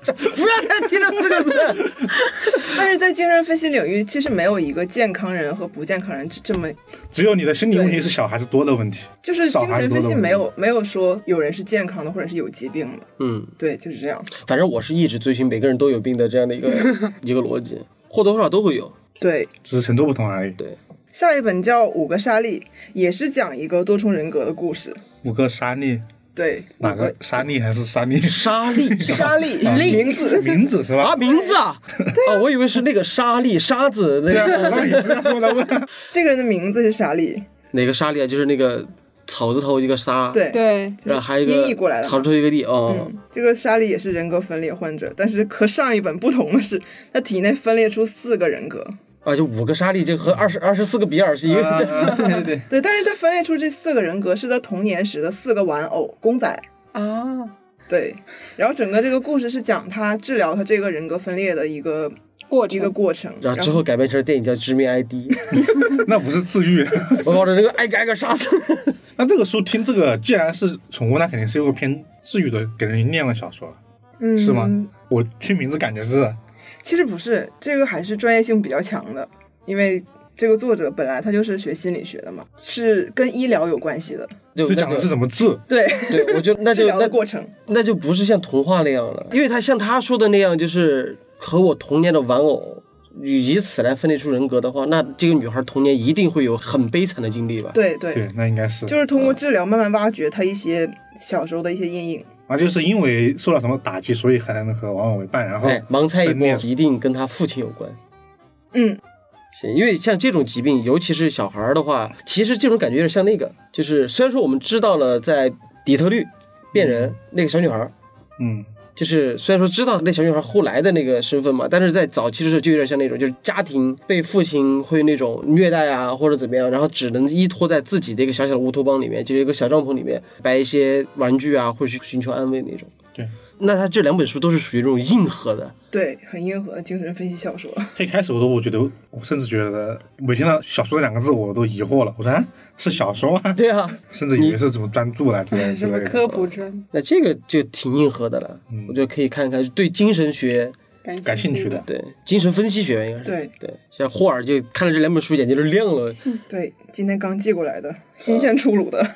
不要再提这四个字。但是在精神分析领域，其实没有一个健康人和不健康人这么，只有你的心理问题是小还是多的问题。就是精神分析没有没有说有人是健康的或者是有疾病的，嗯，对，就是这样。反正我是一直遵循每个人都有病的这样的一个 一个逻辑，或多或少都会有。对，只是程度不同而已。对，下一本叫《五个沙粒》，也是讲一个多重人格的故事。五个沙粒，对，哪个沙粒还是沙粒？沙粒 沙粒啊名字名字是吧？啊，名字啊，啊，我以为是那个沙粒沙子那对啊，个我刚也是要说的问。这个人的名字是沙粒，哪个沙粒啊？就是那个草字头一个沙，，对，对，然后还有一个音译过来的。草字头一个地，哦，嗯，这个沙莉也是人格分裂患者，但是和上一本不同的是，他体内分裂出四个人格。啊，就五个沙粒，就和二十二十四个比尔是一个。啊对对 对，对，但是他分裂出这四个人格是他童年时的四个玩偶公仔。啊，对，然后整个这个故事是讲他治疗他这个人格分裂的一个过程一个过程。然后之后改编成电影叫《致命 ID》那不是治愈。我抱着那个挨个挨个杀死。那这个书听这个，既然是宠物，那肯定是一个偏治愈的，给人念的小说，嗯，是吗？我听名字感觉是，其实不是，这个还是专业性比较强的，因为这个作者本来他就是学心理学的嘛，是跟医疗有关系的。就就讲的是怎么治。对，对，我就那治就的过程。那就不是像童话那样了，因为他像他说的那样，就是和我童年的玩偶。以此来分裂出人格的话，那这个女孩童年一定会有很悲惨的经历吧？对对，对，那应该是，就是通过治疗慢慢挖掘她一些小时候的一些阴影。啊，就是因为受到什么打击，所以才能和玩偶为伴，然后哎，盲猜一波，一定跟她父亲有关。嗯，行，因为像这种疾病，尤其是小孩的话，其实这种感觉有点像那个，就是虽然说我们知道了在底特律变人那个小女孩，嗯，就是虽然说知道那小女孩后来的那个身份嘛，但是在早期的时候就有点像那种，就是家庭被父亲会那种虐待啊，或者怎么样，然后只能依托在自己的一个小小的乌托邦里面，就是一个小帐篷里面摆一些玩具啊，或者去寻求安慰那种。对。那他这两本书都是属于这种硬核的，对，很硬核的精神分析小说。一开始我都我觉得，我甚至觉得，每听到小说这两个字，我都疑惑了。我说啊，是小说吗，对啊，甚至以为是怎么专注了之类之类的。什么科普专那这个就挺硬核的了，嗯我觉得可以看看，对精神学，感感兴趣的的，对精神分析学应该是对对，像霍尔就看了这两本书，眼睛都亮了。对，今天刚寄过来的，新鲜出炉的。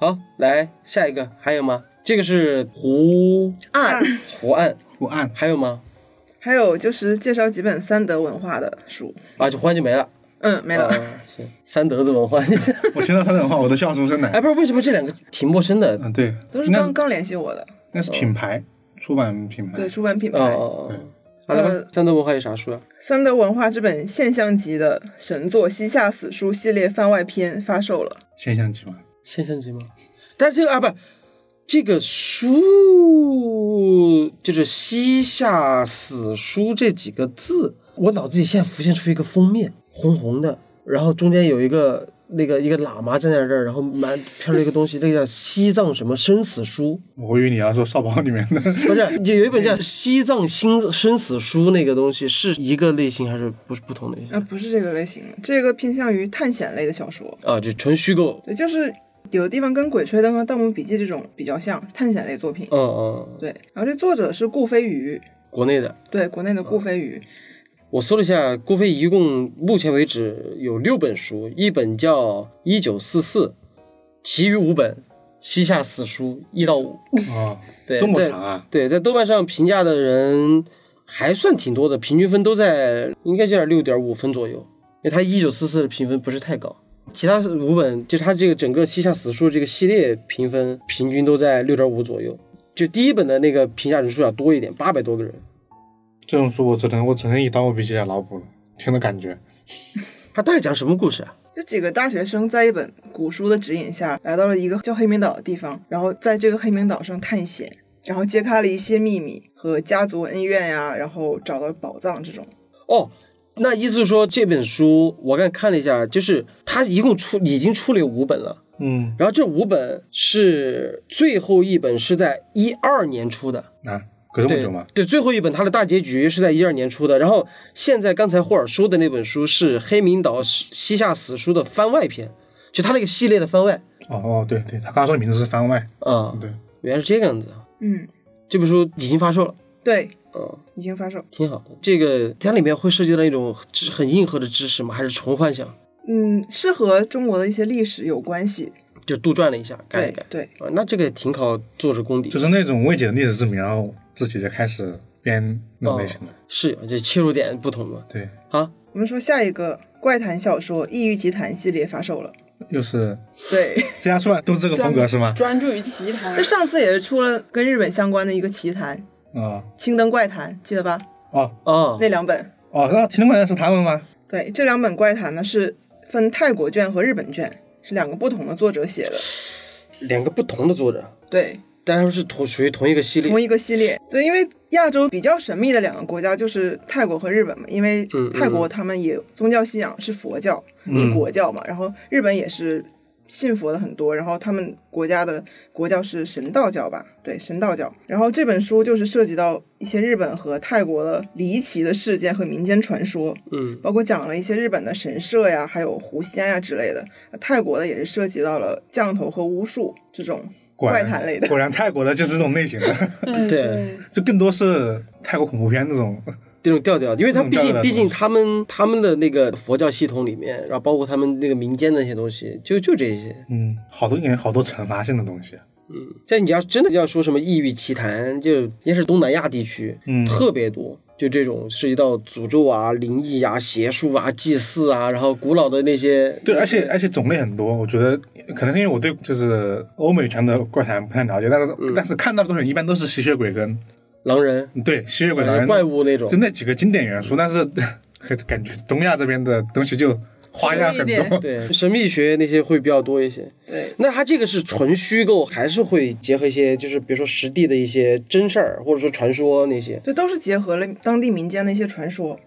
好，来下一个，还有吗？这个是湖岸，湖岸，湖岸还有吗？还有就是介绍几本三德文化的书。啊，就湖岸就没了，嗯，没了。啊行，三德子文化。我听到三德文化，我都笑出声来。哎，不是，为什么这两个挺陌生的？嗯，对，都是刚刚联系我的，那是品牌出版品牌。对，出版品哦牌。哦哦，好了三德文化有啥书啊？三德文化这本现象级的神作《西夏死书》系列番外篇发售了。现象级吗，现象级吗？但是这个啊不，这个书就是西夏死书这几个字，我脑子里现在浮现出一个封面，红红的，然后中间有一个那个一个喇嘛站在这儿，然后蛮飘着一个东西，那个叫西藏什么生死书，我以为你要说少保里面的。不是，就有一本叫《西藏新生死书》那个东西，是一个类型还是不是不同类型啊，不是这个类型，这个偏向于探险类的小说。啊？就纯虚构。对，就是有的地方跟《鬼吹灯》和《盗墓笔记》这种比较像，探险类作品。嗯嗯，对，然后这作者是顾飞鱼，国内的。对，国内的顾飞鱼。我搜了一下，顾飞一共目前为止有六本书，一本叫《一九四四》，其余五本《西夏死书》一到五。哦，对，这么长啊？对，在豆瓣上评价的人还算挺多的，平均分都在应该就在六点五分左右，因为他一九四四的评分不是太高。其他五本就它这个整个《西夏死书》这个系列评分平均都在六点五左右，就第一本的那个评价人数要多一点，八百多个人。这种书我只能我只能以《盗墓笔记》来脑补了，听的感觉。它大概讲什么故事啊？这几个大学生在一本古书的指引下，来到了一个叫黑名岛的地方，然后在这个黑名岛上探险，然后揭开了一些秘密和家族恩怨呀，然后找到宝藏这种。哦，那意思是说这本书我刚才看了一下，就是它一共出已经出了有五本了，嗯，然后这五本是最后一本是在一二年出的。啊，隔这么对久吗？对，最后一本它的大结局是在一二年出的，然后现在刚才霍尔说的那本书是《黑名岛西夏死书》的番外篇，就他那个系列的番外哦哦，对对，他刚刚说的名字是番外。啊、对，原来是这个样子。嗯，这本书已经发售了，对，嗯，已经发售。挺好的。这个它里面会涉及到一种知很硬核的知识吗？还是纯幻想？嗯，是和中国的一些历史有关系。就杜撰了一下，改一改。对对，啊，那这个挺考作者功底。就是那种未解的历史之谜，然后自己就开始编那种类型的。是有这切入点不同嘛？对，好，我们说下一个怪谈小说《异域奇谈》系列发售了。又是对，这家出版都是这个风格是吗？专注于奇谈那。上次也是出了跟日本相关的一个奇谈《啊青灯怪谈》，记得吧？哦啊，那两本。哦，那青灯怪谈是他们吗？对，这两本怪谈呢是分泰国卷和日本卷，是两个不同的作者写的。两个不同的作者，对，但他们是同属于同一个系列同。一个系列。对，因为亚洲比较神秘的两个国家就是泰国和日本嘛，因为嗯泰国他们也宗教信仰是佛教，是国教嘛，然后日本也是信佛的很多，然后他们国家的国教是神道教吧？对，神道教。然后这本书就是涉及到一些日本和泰国的离奇的事件和民间传说，嗯，包括讲了一些日本的神社呀，还有狐仙呀之类的。泰国的也是涉及到了降头和巫术这种怪谈类的。果然泰国的就是这种类型的，嗯 对 就更多是泰国恐怖片那种。这种调调，因为他毕竟毕竟他们他们的那个佛教系统里面，然后包括他们那个民间的那些东西，就就这些。嗯，好多年好多惩罚性的东西。嗯，像你要真的要说什么异域奇谈，就应该是东南亚地区，嗯特别多。就这种涉及到诅咒啊、灵异啊、邪术啊、祭祀啊，然后古老的那些，对，而且而且种类很多，我觉得可能是因为我对就是欧美圈的怪谈不太了解，但是、但是看到的东西一般都是吸血鬼跟狼人、对吸血鬼狼人怪物那种就。那几个经典元素，但是 感觉东亚这边的东西就花样很多。对，神秘学那些会比较多一些。对，那它这个是纯虚构，还是会结合一些，就是比如说实地的一些真事儿，或者说传说那些？对都是结合了当地民间的一些传说。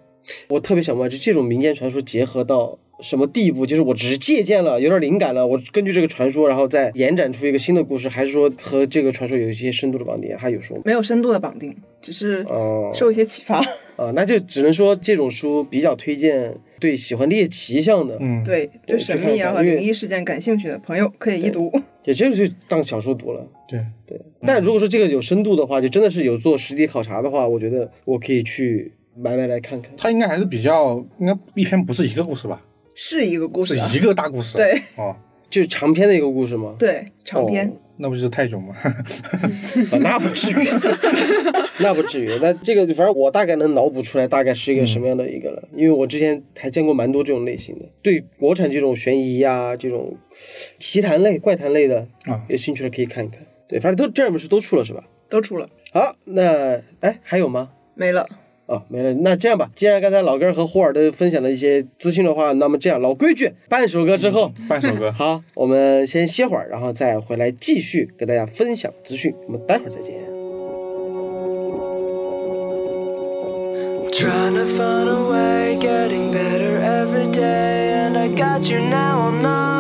我特别想问，就这种民间传说结合到什么地步？就是我只是借鉴了，有点灵感了，我根据这个传说，然后再延展出一个新的故事，还是说和这个传说有一些深度的绑定？还有说？没有深度的绑定，只是哦受一些启发。啊，那就只能说这种书比较推荐对喜欢猎奇向的，嗯，对，对神秘啊和灵异事件感兴趣的朋友可以一读。也这个就当小说读了。对，对，但如果说这个有深度的话，就真的是有做实地考察的话，我觉得我可以去买买来看看。它应该还是比较，应该一篇不是一个故事吧，是一个故事啊，是一个大故事。对哦，就是长篇的一个故事吗？对，长篇。哦那不就是泰囧吗？啊，那不至于，那不至于。那这个反正我大概能脑补出来，大概是一个什么样的一个了，因为我之前还见过蛮多这种类型的。对国产这种悬疑呀、这种奇谈类、怪谈类的啊有兴趣的可以看一看。对，反正都这两本书都出了是吧？都出了，好，那哎还有吗？没了。哦，没了。那这样吧，既然刚才老根儿和霍尔都分享了一些资讯的话，那么这样老规矩，半首歌之后，半首歌。好，我们先歇会儿，然后再回来继续给大家分享资讯。我们待会儿再见。Trying to find a way, getting better every day. And I got you now, I'm not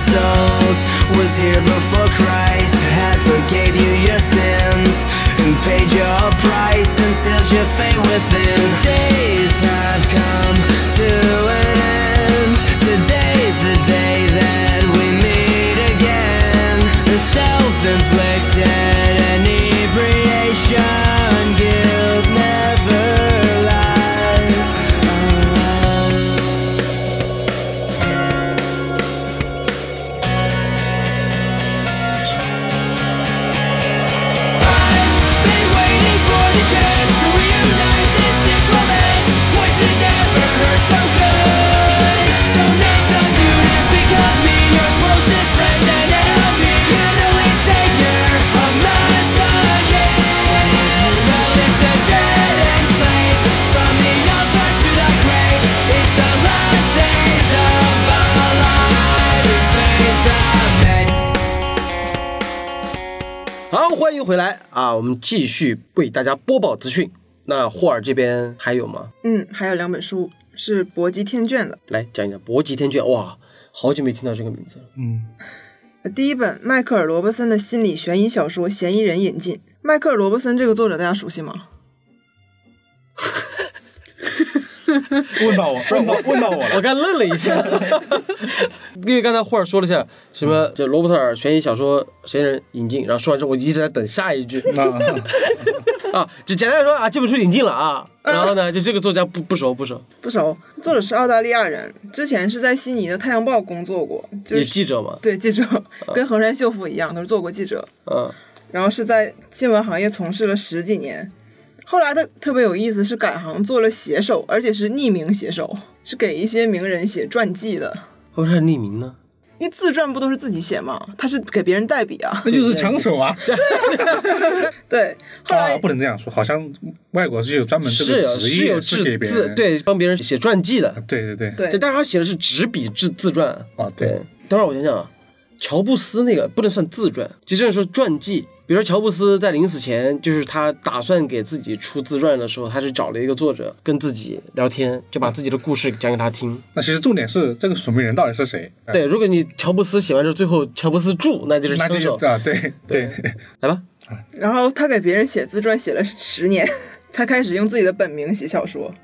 souls. Was here before Christ had forgave you your sins and paid your price and sealed your fate within. Days have come to an end. Today's 迎回来啊！我们继续为大家播报资讯。那霍尔这边还有吗？嗯，还有两本书是搏击天卷的。来讲一讲《搏击天卷》。哇，好久没听到这个名字了。嗯，第一本迈克尔·罗伯森的心理悬疑小说《嫌疑人引进》。迈克尔·罗伯森这个作者大家熟悉吗？问到我，问到问到我了。我刚愣了一下，因为刚才霍尔说了一下什么，就罗伯特尔悬疑小说谁人引进，然后说完之后，我一直在等下一句那 啊，就简单来说啊，这本书引进了啊，然后呢，就这个作家不不熟不熟，不熟，作者是澳大利亚人，之前是在悉尼的《太阳报》工作过，就也是记者嘛，对记者，跟横山秀夫一样，都是做过记者。嗯然后是在新闻行业从事了十几年。后来他特别有意思，是改行做了写手，而且是匿名写手，是给一些名人写传记的。为啥匿名呢？因为自传不都是自己写吗？他是给别人代笔啊。那就是枪手啊！对，后来、啊，不能这样说，好像外国是有专门这是有个职业是有制是给别人。字对帮别人写传记的，对对对对对，但是他写的是执笔自自传。啊，对对，，等会儿我想想啊，乔布斯那个不能算自传，就这样说传记。比如说乔布斯在临死前，就是他打算给自己出自传的时候，他是找了一个作者跟自己聊天，就把自己的故事讲给他听。那其实重点是这个署名人到底是谁？啊对，如果你乔布斯写完之后，最后乔布斯注，那就是那枪手对对，来吧，然后他给别人写自传写了十年，才开始用自己的本名写小说，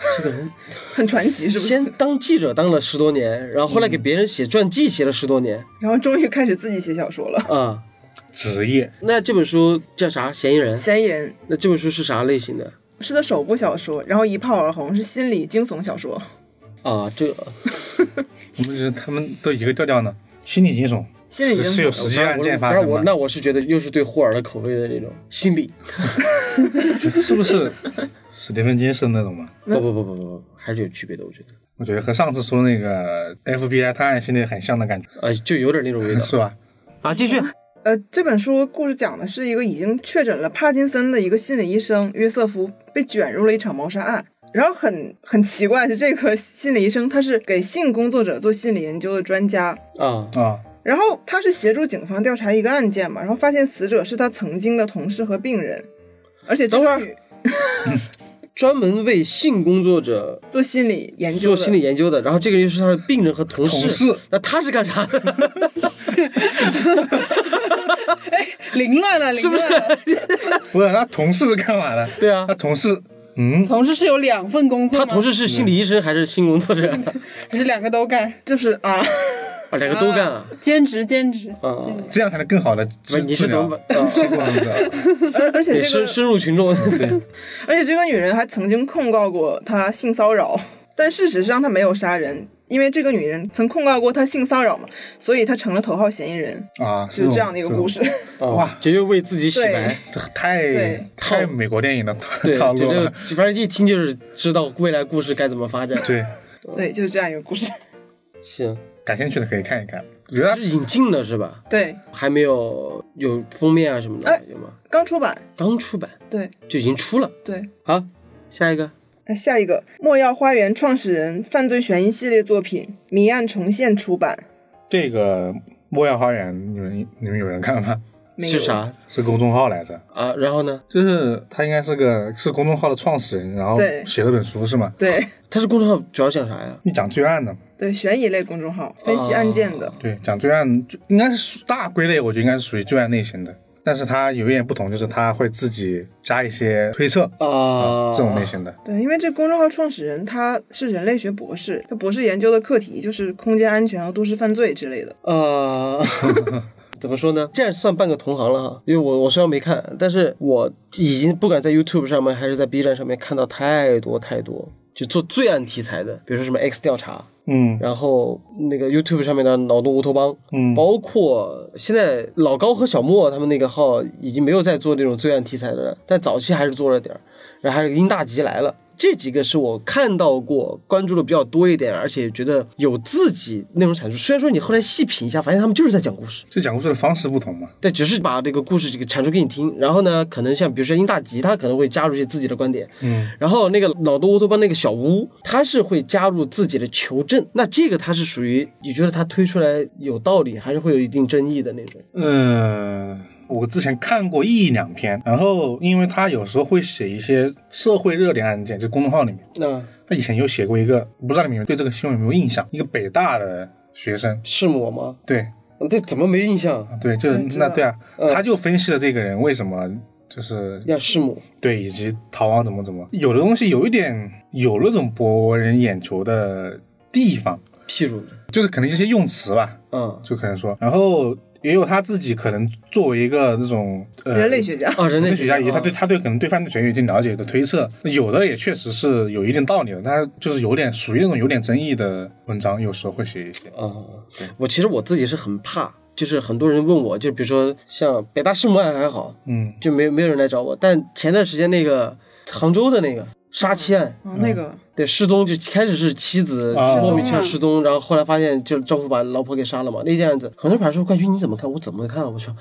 这个人 很传奇，是不是？先当记者当了十多年，然后后来给别人写传记写了十多年然后终于开始自己写小说了。啊。职业那这本书叫啥？嫌疑人。嫌疑人那这本书是啥类型的？是他首部小说，然后一炮而红，是心理惊悚小说。啊，这个我们觉得他们都一个调调呢，心理惊悚心理惊是是有悚，实际案件发反正我？那我是觉得又是对霍尔的口味的这种心理。是不是史蒂芬金是那种吗？不不不不不不，还是有区别的，我觉得。我觉得和上次说那个 FBI 探案系列很像的感觉，呃，就有点那种味道 是吧？啊。继续，呃，这本书故事讲的是一个已经确诊了帕金森的一个心理医生约瑟夫被卷入了一场谋杀案。然后很很奇怪是，这个心理医生他是给性工作者做心理研究的专家，啊啊，然后他是协助警方调查一个案件嘛，然后发现死者是他曾经的同事和病人，而且这等会儿 专门为性工作者做心理研究，做心理研究的，然后这个人又是他的病人和同事。同事那他是干啥的？凌乱了，是不是凌乱了。不是，他同事是干嘛的？对啊他，同事，嗯，同事是有两份工作吗？他同事是心理医生还是性工作者？还是两个都干，就是啊，啊，两个都干啊。兼职兼职。啊这样才能更好的你是治疗怎么把啊性工作者。而 而且这个深深入群众？对，而且这个女人还曾经控告过他性骚扰，但事实上她没有杀人，因为这个女人曾控告过他性骚扰嘛，所以他成了头号嫌疑人，啊，就是这样的一个故事。啊哇，这就为自己洗白。这太太美国电影的对，就套路了。反正一听就是知道未来故事该怎么发展。对，对，就是这样一个故事。行，感兴趣的可以看一看。原来是引进的是吧？对，还没有有封面啊什么的，哎有吗？刚出版。刚出版对就已经出了。对。好，下一个那下一个，莫要花园创始人犯罪悬疑系列作品《谜案重现》出版，这个《莫要花园》，你们你们有人看吗？没有是？啥是公众号来着，啊？然后呢？就是他应该是个是公众号的创始人，然后写了本书是吗？对他是公众号主要讲啥呀？你讲罪案的，对，悬疑类公众号，分析案件的。对，讲罪案就应该是属大归类，我觉得应该是属于罪案类型的。但是它有一点不同，就是他会自己加一些推测啊，这种类型的。对，因为这公众号创始人他是人类学博士，他博士研究的课题就是空间安全和都市犯罪之类的。呃，怎么说呢？这样算半个同行了哈。因为我我虽然没看，但是我已经不管在 YouTube 上面还是在 B 站上面看到太多太多，就做罪案题材的，比如说什么 X 调查，嗯然后那个 YouTube 上面的脑洞乌托邦，嗯，包括现在老高和小莫他们那个号已经没有在做这种罪案题材的了，但早期还是做了点儿。然后还有英大吉来了，这几个是我看到过、关注的比较多一点，而且觉得有自己内容产出。虽然说你后来细品一下，发现他们就是在讲故事，这讲故事的方式不同嘛。对，只是把这个故事这个阐述给你听。然后呢，可能像比如说英大吉，他可能会加入一些自己的观点，嗯，然后那个老多乌托邦那个小屋，他是会加入自己的求证。那这个他是属于你觉得他推出来有道理，还是会有一定争议的那种？呃，我之前看过一两篇，然后因为他有时候会写一些社会热点案件，就公众号里面，那他以前有写过一个，不知道你们对这个新闻有没有印象？一个北大的学生，是我吗？对。这怎么没印象？对，就那对啊，嗯。他就分析了这个人为什么就是要弑母，对，以及逃亡怎么怎么，有的东西有一点有那种博人眼球的地方，譬如，就是可能一些用词吧，嗯，就可能说，然后也有他自己可能作为一个这种呃 人类学家，哦，人类学家，以及他啊对他对可能对犯罪学有一定了解的推测，有的也确实是有一定道理的，他就是有点属于那种有点争议的文章，有时候会写一些。哦，我其实我自己是很怕，就是很多人问我，就比如说像北大弑母案还好，嗯，就没没有人来找我，但前段时间那个杭州的那个杀妻案，啊，那个对失踪就开始是妻子啊莫名其妙失失踪，然后后来发现就是丈夫把老婆给杀了嘛，那件案子，很多人说冠军你怎么看？我怎么看啊？我说，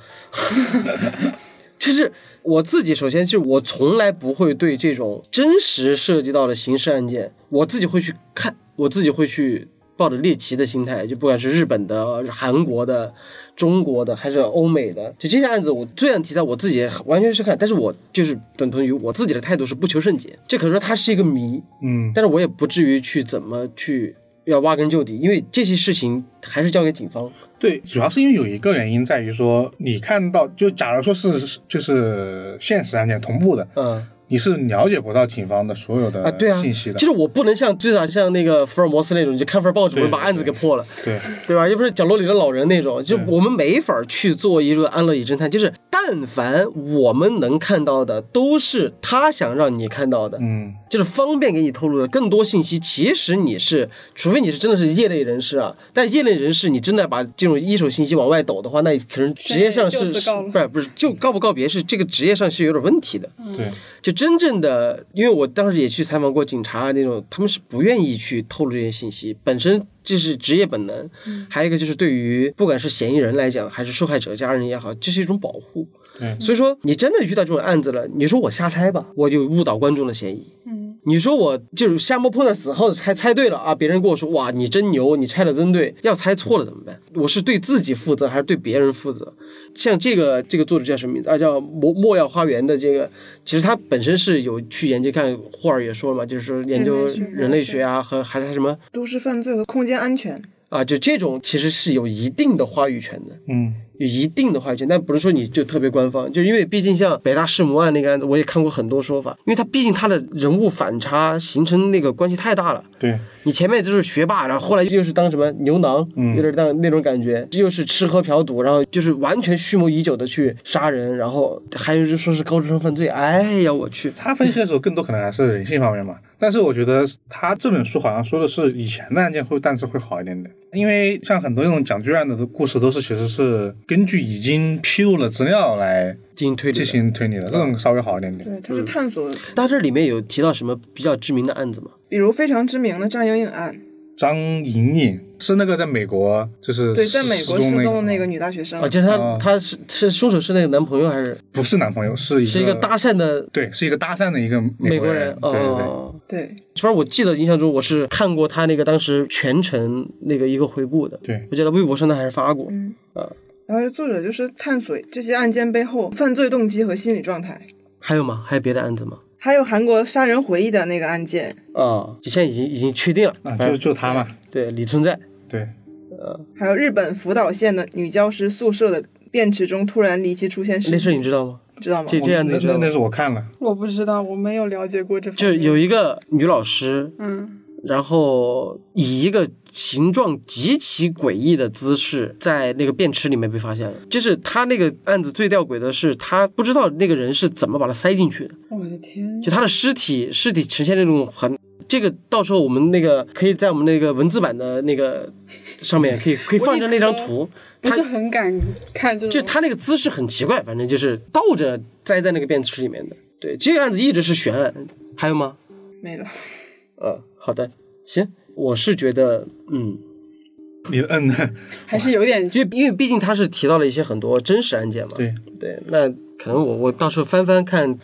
就是我自己首先就是我从来不会对这种真实涉及到的刑事案件，我自己会去看，我自己会去。抱着猎奇的心态，就不管是日本的、韩国的、中国的，还是欧美的，就这些案子，我虽然题材我自己完全是看，但是我就是等同于我自己的态度是不求甚解，这可说它是一个谜，嗯，但是我也不至于去怎么去要挖根究底，因为这些事情还是交给警方。对，主要是因为有一个原因在于说，你看到就假如说是就是现实案件同步的，嗯你是了解不到警方的所有的啊，对啊，信息的。就是我不能像至少像那个福尔摩斯那种，就看份报纸，我就把案子给破了。对，对吧？又不是角落里的老人那种，就我们没法去做一个安乐椅侦探。就是但凡我们能看到的，都是他想让你看到的，嗯，就是方便给你透露的更多信息。其实你是，除非你是真的是业内人士啊，但业内人士你真的把这种一手信息往外抖的话，那可能职业上是不是不是就告不告别是这个职业上是有点问题的。对，就真正的，因为我当时也去采访过警察那种，他们是不愿意去透露这些信息，本身这是职业本能。还有一个就是对于不管是嫌疑人来讲，还是受害者家人也好，这是一种保护。嗯所以说你真的遇到这种案子了，你说我瞎猜吧，我就误导观众的嫌疑。嗯，你说我就是瞎摸碰到死耗子猜猜对了啊，别人跟我说哇你真牛，你猜的真对，要猜错了怎么办？我是对自己负责还是对别人负责？像这个这个作者叫什么名字啊？叫莫莫要花园的这个，其实他本身是有去研究，看霍尔也说了嘛，就是说研究人类学人类学啊和还是什么都市犯罪和空间安全，啊，就这种其实是有一定的话语权的。嗯，有一定的话语权，但不是说你就特别官方，就因为毕竟像北大弑母案那个案子，我也看过很多说法，因为他毕竟他的人物反差形成那个关系太大了。对，你前面就是学霸，然后后来又是当什么牛郎，嗯有点当那种感觉，又是吃喝嫖赌，然后就是完全蓄谋已久的去杀人，然后还有就说是高智商犯罪，哎呀我去，他分析的时候更多可能还是人性方面嘛。但是我觉得他这本书好像说的是以前的案件会，但是会好一点点，因为像很多那种讲剧案的故事都是其实是根据已经披露了资料来进行推理进。行推理的，这种稍微好一点点。对，它是探索，它这里面有提到什么比较知名的案子吗？比如非常知名的张莹莹案，张莹莹是那个在美国就是对，在美国失踪的那个个女大学生啊，，就是她，她是是凶手是那个男朋友还是不是男朋友，是一个是一个搭讪的对，是一个搭讪的一个国美国人？对对。对，反正我记得印象中我是看过他那个当时全程那个一个回顾的，对。我记得微博上他还是发过。嗯。啊，然后作者就是探索这些案件背后犯罪动机和心理状态，还有吗？还有别的案子吗？还有韩国杀人回忆的那个案件，啊，现在已经已经确定了，啊，就就他嘛，对李存在，对，呃还有日本福岛县的女教师宿舍的便池中突然离奇出现尸那体，事你知道吗？知道吗？这这样子那那那是我看了，我不知道，我没有了解过这就。有一个女老师，嗯然后以一个形状极其诡异的姿势，在那个便池里面被发现了。就是他那个案子最吊诡的是，他不知道那个人是怎么把它塞进去的。我的天，就他的尸体，尸体呈现那种很，这个到时候我们那个可以在我们那个文字版的那个上面可以可以放着那张图，他不是很敢看这种。就他那个姿势很奇怪，反正就是倒着栽在那个便池里面的。对，这个案子一直是悬案，还有吗？没了。呃，好的，行，我是觉得，嗯，你的嗯呢？还是有点因为因为毕竟他是提到了一些很多真实案件嘛，对，对，那可能我我到时候翻翻看，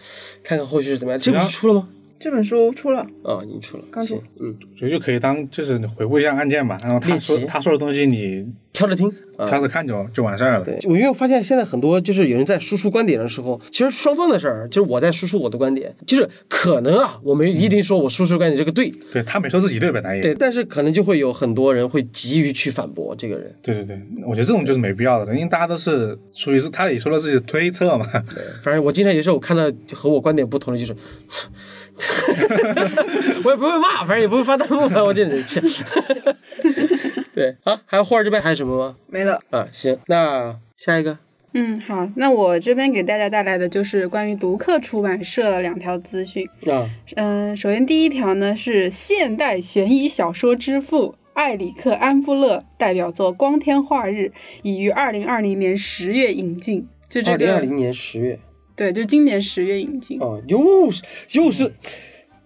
看看后续是怎么样。这不是出了吗？这本书出了，啊，已经出了，刚出。行，嗯，我觉得就可以当就是你回顾一下案件吧，然后他说他说的东西你挑着听，挑着看就就完事儿了。对，我因为我发现现在很多就是有人在输出观点的时候，其实双方的事儿，就是我在输出我的观点，就是可能啊，我没一定说我输出观点这个对，对他没说自己对，本来也。对，但是可能就会有很多人会急于去反驳这个人。对对对，我觉得这种就是没必要的，因为大家都是属于是他也说了自己的推测嘛。对。反正我经常有时候我看到和我观点不同的，就是，我也不会骂，反正也不会发弹幕，反正我就忍气。对啊，还有霍尔这边还有什么吗？没了。啊，行，那下一个，嗯，好，那我这边给大家带来的就是关于读客出版社的两条资讯。啊，嗯，首先第一条呢是现代悬疑小说之父艾里克·安布勒代表作《光天化日》已于二零二零年十月引进，就这二零二个零年十月，对，就今年十月引进。哦，又是又是，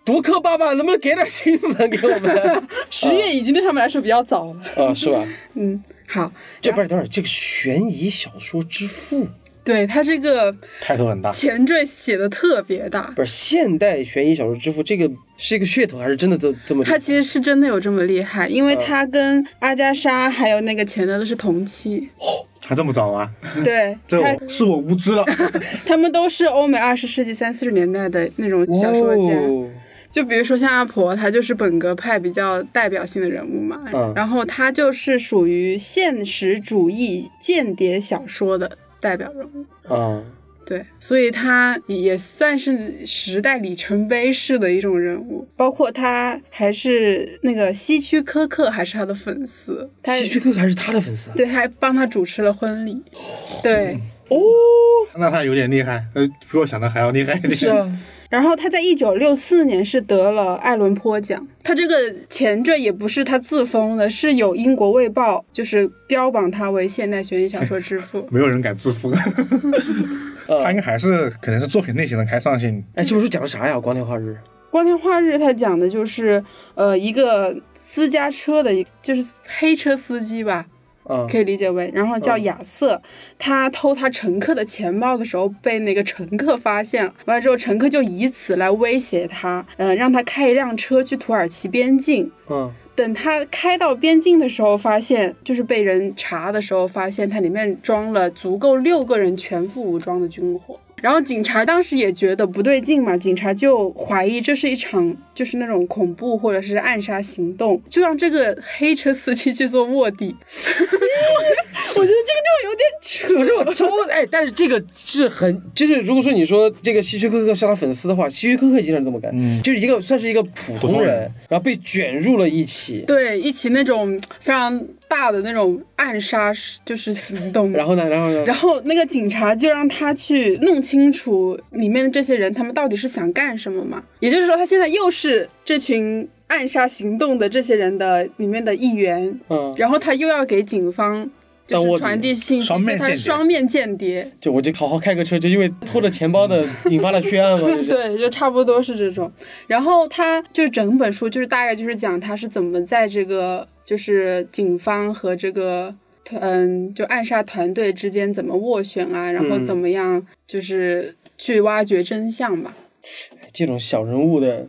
读客爸爸能不能给点新闻给我们？十月已经对他们来说比较早了。啊，是吧？嗯，好，这不是等会儿这个悬疑小说之父，对他这个抬头很大，前缀写的特别大，不是现代悬疑小说之父，这个是一个噱头还是真的这这么？他其实是真的有这么厉害，因为他跟阿加莎还有那个钱德勒是同期，哦还这么早啊？对，这我是我无知了。他们都是欧美二十世纪三四十年代的那种小说家。哦就比如说像阿婆，她就是本格派比较代表性的人物嘛，嗯然后她就是属于现实主义间谍小说的代表人物。啊，对，所以他也算是时代里程碑式的一种人物，包括他还是那个希区柯克还是他的粉丝，他希区柯克还是他的粉丝啊？对，他还帮他主持了婚礼，对，哦，那他有点厉害，呃，比我想的还要厉害一点。是啊，然后他在一九六四年是得了艾伦坡奖，他这个前缀也不是他自封的，是有英国卫报就是标榜他为现代悬疑小说之父。没有人敢自封，他应该还是可能是作品类型的开创性。哎，这本书讲的啥呀？光天化日。光天化日，它讲的就是呃一个私家车的一就是黑车司机吧，啊，可以理解为，然后叫嗯亚瑟，他偷他乘客的钱包的时候被那个乘客发现了，完了之后乘客就以此来威胁他，呃，让他开一辆车去土耳其边境。嗯，等他开到边境的时候，发现就是被人查的时候，发现它里面装了足够六个人全副武装的军火。然后警察当时也觉得不对劲嘛，警察就怀疑这是一场就是那种恐怖或者是暗杀行动，就让这个黑车司机去做卧底。我觉得这个地方有点扯。不是我周哎，但是这个是很，就是如果说你说这个希区柯克是他粉丝的话，希区柯克经常这么干，嗯就是一个算是一个普通人普通人，然后被卷入了一起，对，一起那种非常大的那种暗杀就是行动，然后呢，然后呢，然后那个警察就让他去弄清楚里面的这些人，他们到底是想干什么嘛？也就是说，他现在又是这群暗杀行动的这些人的里面的一员，嗯，然后他又要给警方就是传递信息，双面他是间谍双面间谍。就我就好好开个车，就因为偷了钱包的 引发了血案吗？这是，对，就差不多是这种。然后他就是整本书就是大概就是讲他是怎么在这个就是警方和这个嗯就暗杀团队之间怎么斡旋啊，然后嗯怎么样就是去挖掘真相吧。这种小人物的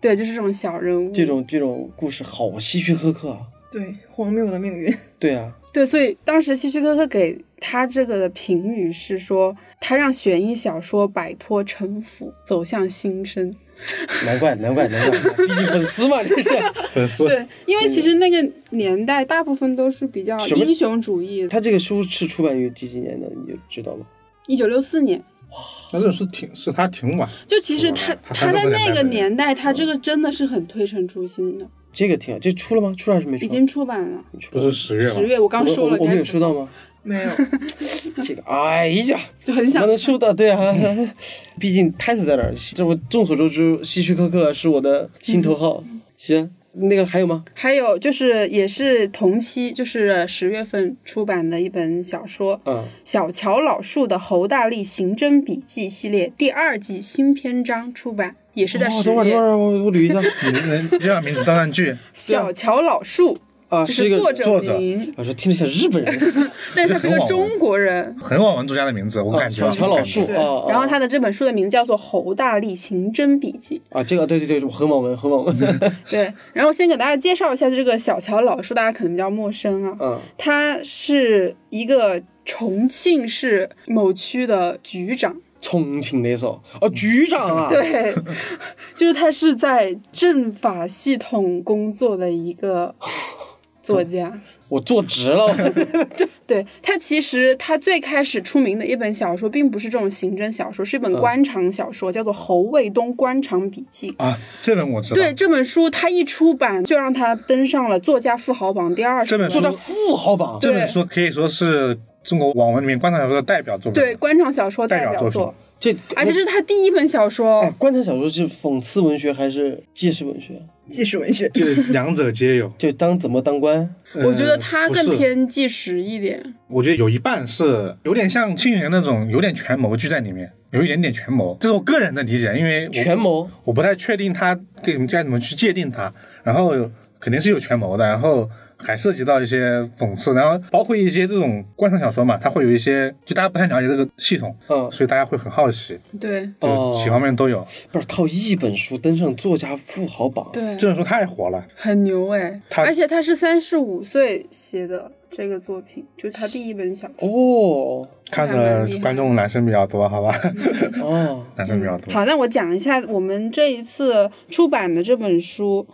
对，就是这种小人物。这种这种故事好希区柯克啊，对，荒谬的命运。对啊，对，所以当时希区柯克给他这个的评语是说，他让悬疑小说摆脱城府，走向新生。难怪难怪难怪，毕竟 粉丝嘛，这是。粉丝对，因为其实那个年代大部分都是比较英雄主义的。他这个书是出版于几几年的，你就知道吗？一九六四年，哇那这是挺是他挺晚，就其实他他他在那个年代，他这个真的是很推陈出新的，这个挺好，这出了吗？出了还是没出？已经出版了。不是十月吗十？月我刚我说了，我我们有收到吗？没有，这个，哎呀，就很想能收到？对啊，毕竟 title 在那儿。这不众所周知，希区柯克是我的心头好。行，那个还有吗？还有就是，也是同期，就是十月份出版的一本小说，嗯，小乔老树的《侯大力刑侦笔记》系列第二季新篇章出版，也是在哦，十月。等会儿等会儿，我我捋一下。名人就像名字当然句，小乔老树啊，就是一个作者作者。名，我说听着像日本人。但是他是个中国人。很网文作家的名字，我啊，感觉小乔老树啊，然后他的这本书的名字叫做《侯大力刑侦笔记》。啊，这个对对对，很网文，很网文，对，然后先给大家介绍一下这个小乔老树，大家可能比较陌生啊。嗯。他是一个重庆市某区的局长，重庆那首。哦，局长啊，对，就是他是在政法系统工作的一个作家。我坐直了，对他，其实他最开始出名的一本小说，并不是这种刑侦小说，是一嗯本官场小说，叫做《侯卫东官场笔记》。啊，这本我知道。对这本书，他一出版就让他登上了作家富豪榜第二。这本书坐在富豪榜，这本书可以说是中国网文里面官场小说的代表作品。对，官场小说代代表作这而且是他第一本小说。哎，官场小说是讽刺文学还是纪实文学？纪实文学。就是两者皆有。就当怎么当官？我觉得他更偏纪实一点。我觉得有一半是有点像《庆余年》那种，有点权谋剧在里面，有一点点权谋，这是我个人的理解，因为权谋我不太确定他给你们该怎么去界定它，然后肯定是有权谋的，然后还涉及到一些讽刺，然后包括一些这种官场小说嘛，它会有一些就大家不太了解这个系统，嗯所以大家会很好奇，对就哦几方面都有。不是靠一本书登上作家富豪榜，对，这本书太火了，很牛哎！他而且他是三十五岁写的这个作品，就是他第一本小说。哦看还蛮厉害着观众男生比较多，好吧，哦，男生比较多。好，那我讲一下我们这一次出版的这本书。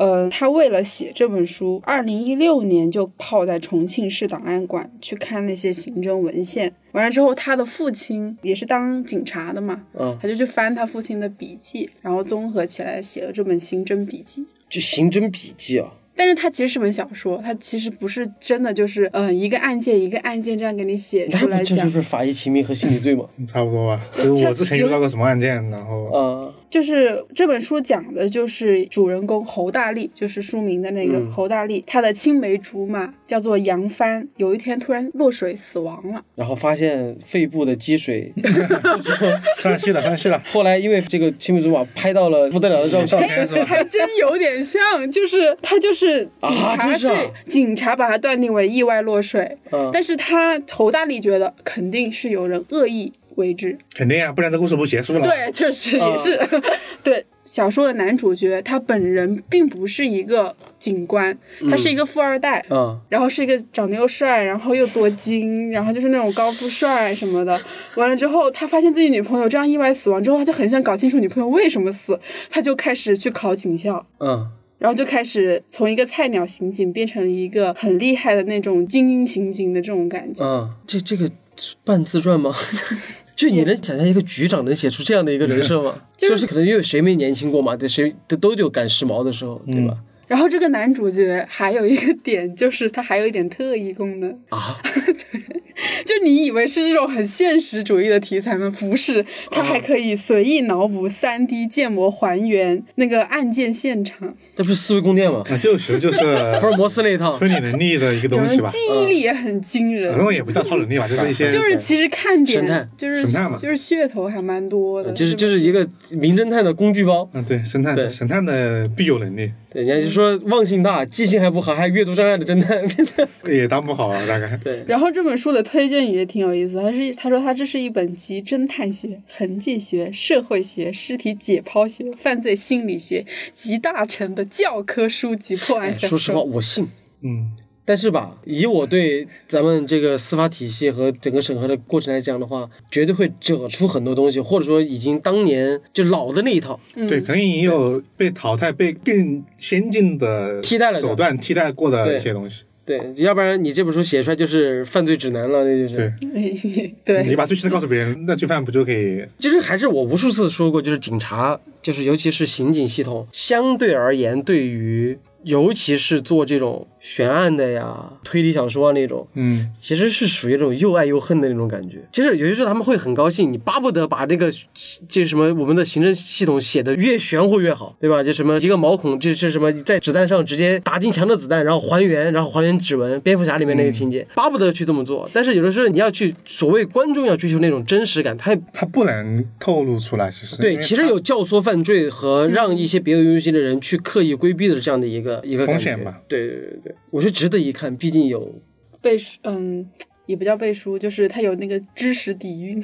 呃，他为了写这本书，二零一六年就泡在重庆市档案馆去看那些刑侦文献。完了之后，他的父亲也是当警察的嘛，嗯，他就去翻他父亲的笔记，然后综合起来写了这本刑侦笔记。就刑侦笔记啊，但是它其实是本小说，它其实不是真的就是嗯、呃一个案件一个案件这样给你写出来讲不就是，法医秦明和心理罪吗？差不多吧，就是我之前遇到过什么案件，然后啊，就是这本书讲的就是主人公侯大力，就是书名的那个嗯侯大力，他的青梅竹马叫做杨帆，有一天突然落水死亡了。然后发现肺部的积水，算细了，算细了。后来因为这个青梅竹马拍到了不得了的照照片，是吧？还真有点像，就是他就是警察是、啊是啊警察把他断定为意外落水，嗯但是他侯大力觉得肯定是有人恶意为之，肯定啊，不然这故事不结束了。，对，确实也是。对小说的男主角，他本人并不是一个警官，他是一个富二代。嗯，然后是一个长得又帅，然后又多金，然后就是那种高富帅什么的。完了之后，他发现自己女朋友这样意外死亡之后，他就很想搞清楚女朋友为什么死，他就开始去考警校，嗯，然后就开始从一个菜鸟刑警变成了一个很厉害的那种精英刑警的这种感觉。啊，这这个半自传吗？就你能想象一个局长能写出这样的一个人设吗？就是就是可能因为谁没年轻过嘛，对，谁都都有赶时髦的时候，对吧？然后这个男主角还有一个点，就是他还有一点特异功能，啊，对就你以为是这种很现实主义的题材吗？不是，他还可以随意脑补三 D 建模还原那个案件现场，那不是思维宫殿吗？那就是就是 福尔摩斯那一套，推理能力的一个东西吧。记忆力也很惊人可。能也不叫超能力吧，就是一些就是其实看点就是就是噱头还蛮多的，就是就是一个名侦探的工具包。嗯，对，神探对神探的必有能力对，人家就说忘性大、记性还不好，还阅读障碍的侦探。也当不好啊，大概。对，然后这本书的推荐语也挺有意思，他是他说他这是一本集侦探学、痕迹学、社会学、尸体解剖学、犯罪心理学集大成的教科书级破案小说说实话，我信。嗯，但是吧，以我对咱们这个司法体系和整个审核的过程来讲的话，绝对会整出很多东西，或者说已经当年就老的那一套。对，肯定也有被淘汰、被更先进的替代了手段替代过的对一些东西。对，要不然你这本书写出来就是犯罪指南了，那就是。对，对你把最新的告诉别人，那罪犯不就可以？就是还是我无数次说过，就是警察，就是尤其是刑警系统，相对而言，对于尤其是做这种悬案的呀、推理小说啊那种，嗯，其实是属于那种又爱又恨的那种感觉。就是有些时候他们会很高兴，你巴不得把这个就是什么我们的行政系统写的越玄乎越好，对吧？就什么一个毛孔就是什么在子弹上直接打进墙的子弹，然后还原，然后还原指纹，蝙蝠侠里面那个情节，巴不得去这么做。但是有的时候你要去所谓观众要追求那种真实感，他他不能透露出来，其实对，其实有教唆犯罪和让一些别有用心的人去刻意规避的这样的一个、一个风险吧。对对对对。对，我是值得一看，毕竟有背书，嗯，也不叫背书，就是他有那个知识底蕴。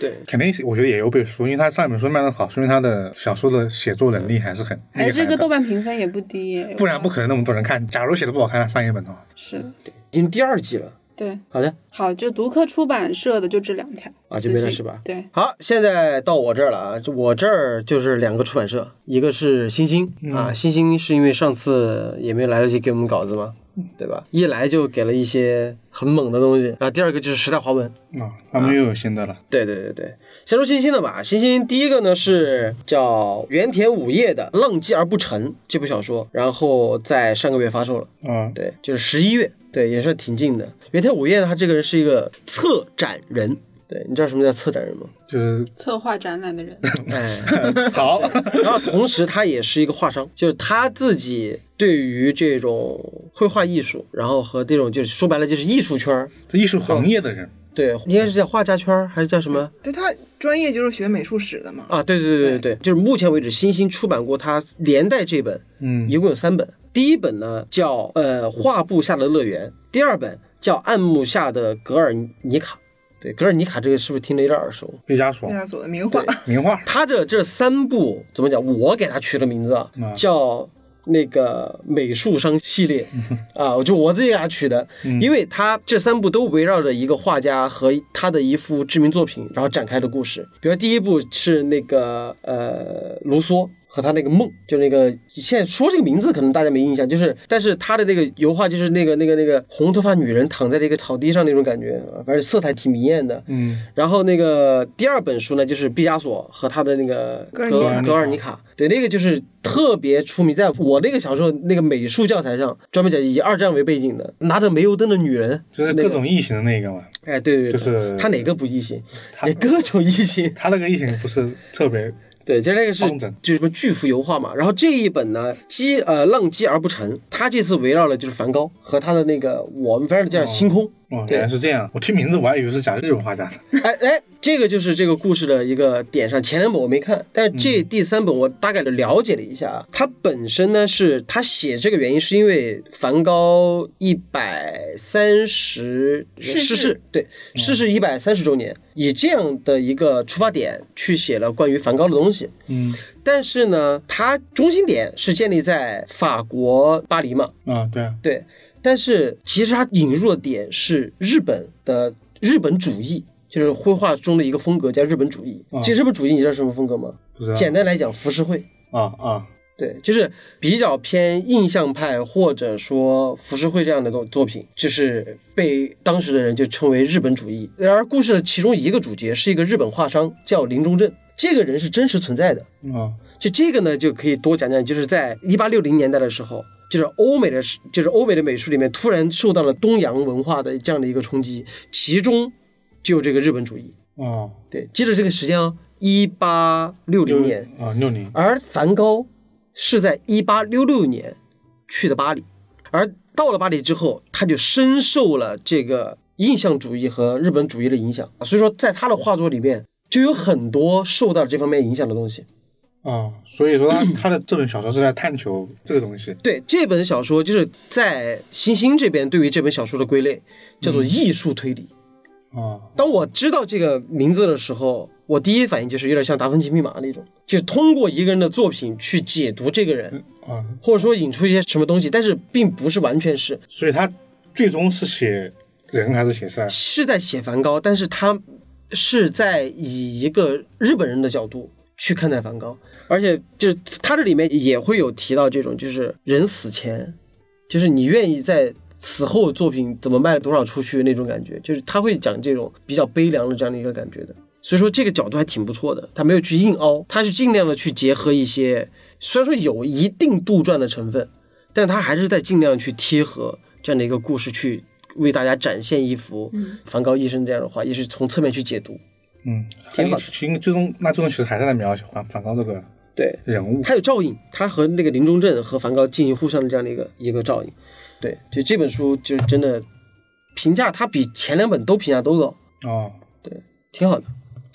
对 肯定是我觉得也有背书，因为他上一本书卖的好，说明他的小说的写作能力还是很厉害哎，这个豆瓣评分也不低耶，不然不可能那么多人看。假如写的不好看，上一本的话，是的，已经第二季了。对。好的好，就读客出版社的就这两条啊，就没了是吧？对，好，现在到我这儿了啊，就我这儿就是两个出版社，一个是星星、啊，星星是因为上次也没有来得及给我们稿子嘛，对吧？一来就给了一些很猛的东西啊。第二个就是时代华文，啊，他们又有新的了。对对对对，先说星星的吧。星星第一个呢是叫原田武业的《浪迹而不沉》这部小说，然后在上个月发售了。啊，对，就是十一月，对，也是挺近的。原田武业呢，他这个人是一个策展人，对，你知道什么叫策展人吗？就是策划展览的人，哎 好，然后同时他也是一个画商，就是他自己对于这种绘画艺术，然后和这种就是说白了就是艺术圈艺术行业的人，对，应该是叫画家圈儿还是叫什么？对他专业就是学美术史的嘛。啊，对对对对对，就是目前为止，新星出版过他连带这本，嗯一共有三本。第一本呢叫呃画布下的乐园，第二本叫暗幕下的格尔尼卡。对，格尔尼卡这个是不是听着有点耳熟？毕加索毕加索的名画，名画，他这这三部怎么讲？我给他取的名字啊，啊叫那个美术商系列 啊，我就我自己给他取的，因为他这三部都围绕着一个画家和他的一幅知名作品，然后展开的故事。比如第一部是那个呃卢梭。和他那个梦，就那个现在说这个名字可能大家没印象，就是但是他的那个油画就是那个那个那个红头发女人躺在这个草地上那种感觉，反正色彩挺明艳的。嗯然后那个第二本书呢，就是毕加索和他的那个格尔格尔尼卡，对，那个就是特别出名，在我那个小时候那个美术教材上，专门讲以二战为背景的，拿着煤油灯的女人，就是那个，各种异形的那个嘛。哎，对对对，就是他哪个不异形？他也各种异形，他那个异形不是特别对，就那个是就什么巨幅油画嘛。然后这一本呢，积呃浪积而不沉，他这次围绕了就是梵高和他的那个我们翻译叫星空。哦，对原来是这样。我听名字我还以为是讲日本画家的。哎哎，这个就是这个故事的一个点上。前两本我没看，但这第三本我大概的了解了一下啊。他本身呢是他写这个原因是因为梵高一百三十逝世逝世，对逝世一百三十周年，以这样的一个出发点去写了关于梵高的东西。嗯但是呢，它中心点是建立在法国巴黎嘛，啊，对啊，对，但是其实它引入的点是日本的日本主义，就是绘画中的一个风格叫日本主义。啊这日本主义你知道什么风格吗？简单来讲，浮世绘。啊啊，对，就是比较偏印象派或者说浮世绘这样的作作品，就是被当时的人就称为日本主义。然而，故事的其中一个主角是一个日本画商，叫林中正，这个人是真实存在的。啊就这个呢，就可以多讲讲，就是在一八六零年代的时候，就是欧美的，就是欧美的美术里面突然受到了东洋文化的这样的一个冲击，其中就有这个日本主义。哦，对，记得这个时间哦，一八六零年，啊六零。而梵高是在一八六六年去的巴黎，而到了巴黎之后，他就深受了这个印象主义和日本主义的影响，所以说在他的画作里面就有很多受到这方面影响的东西。啊，所以说他 他的这本小说是在探求这个东西。对这本小说，就是在星星这边对于这本小说的归类叫做艺术推理。啊当我知道这个名字的时候，我第一反应就是有点像达芬奇密码那种，就是通过一个人的作品去解读这个人，啊，或者说引出一些什么东西，但是并不是完全是所以他最终是写人还是写事儿？是在写梵高，但是他是在以一个日本人的角度去看待梵高，而且就是他这里面也会有提到这种，就是人死前，就是你愿意在死后作品怎么卖多少出去那种感觉，就是他会讲这种比较悲凉的这样的一个感觉的。所以说这个角度还挺不错的，他没有去硬凹，他是尽量的去结合一些，虽然说有一定杜撰的成分，但他还是在尽量去贴合这样的一个故事，去为大家展现一幅梵高一生这样的画，也是从侧面去解读。嗯，挺好的其实最终那最终其实还是在描写梵梵高这个对，人物。他有照应，他和那个林中正和梵高进行互相的这样的一个一个照应。对，就这本书就真的评价，它比前两本都评价都高，哦，挺好的。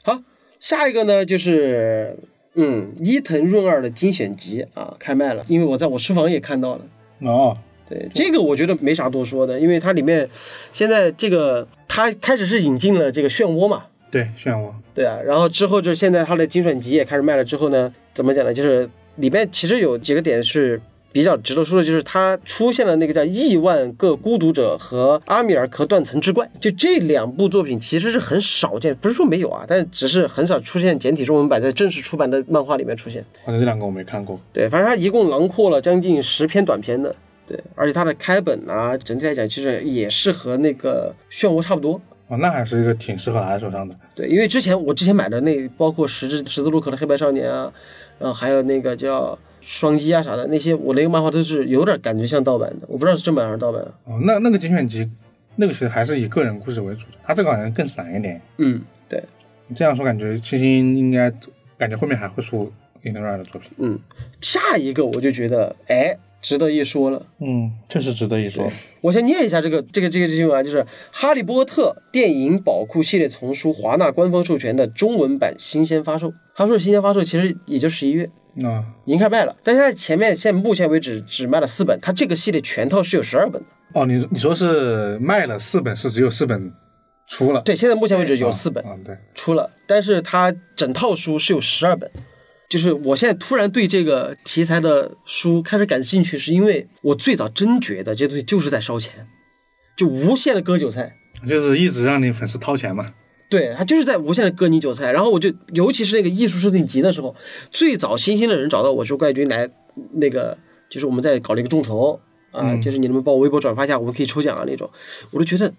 好，下一个呢就是嗯伊藤润二的精选集啊开卖了，因为我在我书房也看到了。哦，对，这个我觉得没啥多说的，因为它里面现在这个它开始是引进了这个漩涡嘛，对，漩涡，对啊，然后之后就是现在它的精选集也开始卖了之后呢，怎么讲呢？就是里面其实有几个点是比较值得说的，就是它出现了那个叫《亿万个孤独者》和《阿米尔壳断层之怪》，就这两部作品其实是很少见，不是说没有啊，但只是很少出现简体中文版在正式出版的漫画里面出现。好像这两个我没看过。对，反正它一共囊括了将近十篇短篇的。对，而且它的开本啊，整体来讲其实也是和那个漩涡差不多。哦，那还是一个挺适合拿在手上的。对，因为之前我之前买的那包括十字十字路口的黑白少年啊，然后还有那个叫双击啊啥的那些，我那个漫画都是有点感觉像盗版的，我不知道是正版还是盗版。哦，那那个精选集，那个是还是以个人故事为主的，它这个好像更散一点。嗯，对，你这样说，感觉星星应该感觉后面还会出 i n t e r 的作品。嗯，下一个我就觉得，哎，值得一说了。嗯，确实值得一说。我先念一下这个这个这个新闻啊，就是《哈利波特》电影宝库系列丛书华纳官方授权的中文版新鲜发售。他说新鲜发售其实也就十一月，啊、已经开始卖了，但现在前面现在目前为止只卖了四本，它这个系列全套是有十二本的。哦，你你说是卖了四本，是只有四本出了？对，现在目前为止有四本啊，对，出了，但是它整套书是有十二本。就是我现在突然对这个题材的书开始感兴趣，是因为我最早真觉得这东西就是在烧钱，就无限的割韭菜。就是一直让你粉丝掏钱嘛。对他就是在无限的割你韭菜，然后我就尤其是那个艺术设定集的时候，最早新兴的人找到我说冠军来那个就是我们在搞了一个众筹啊，嗯就是你能不能帮我微博转发一下，我们可以抽奖啊那种，我就觉得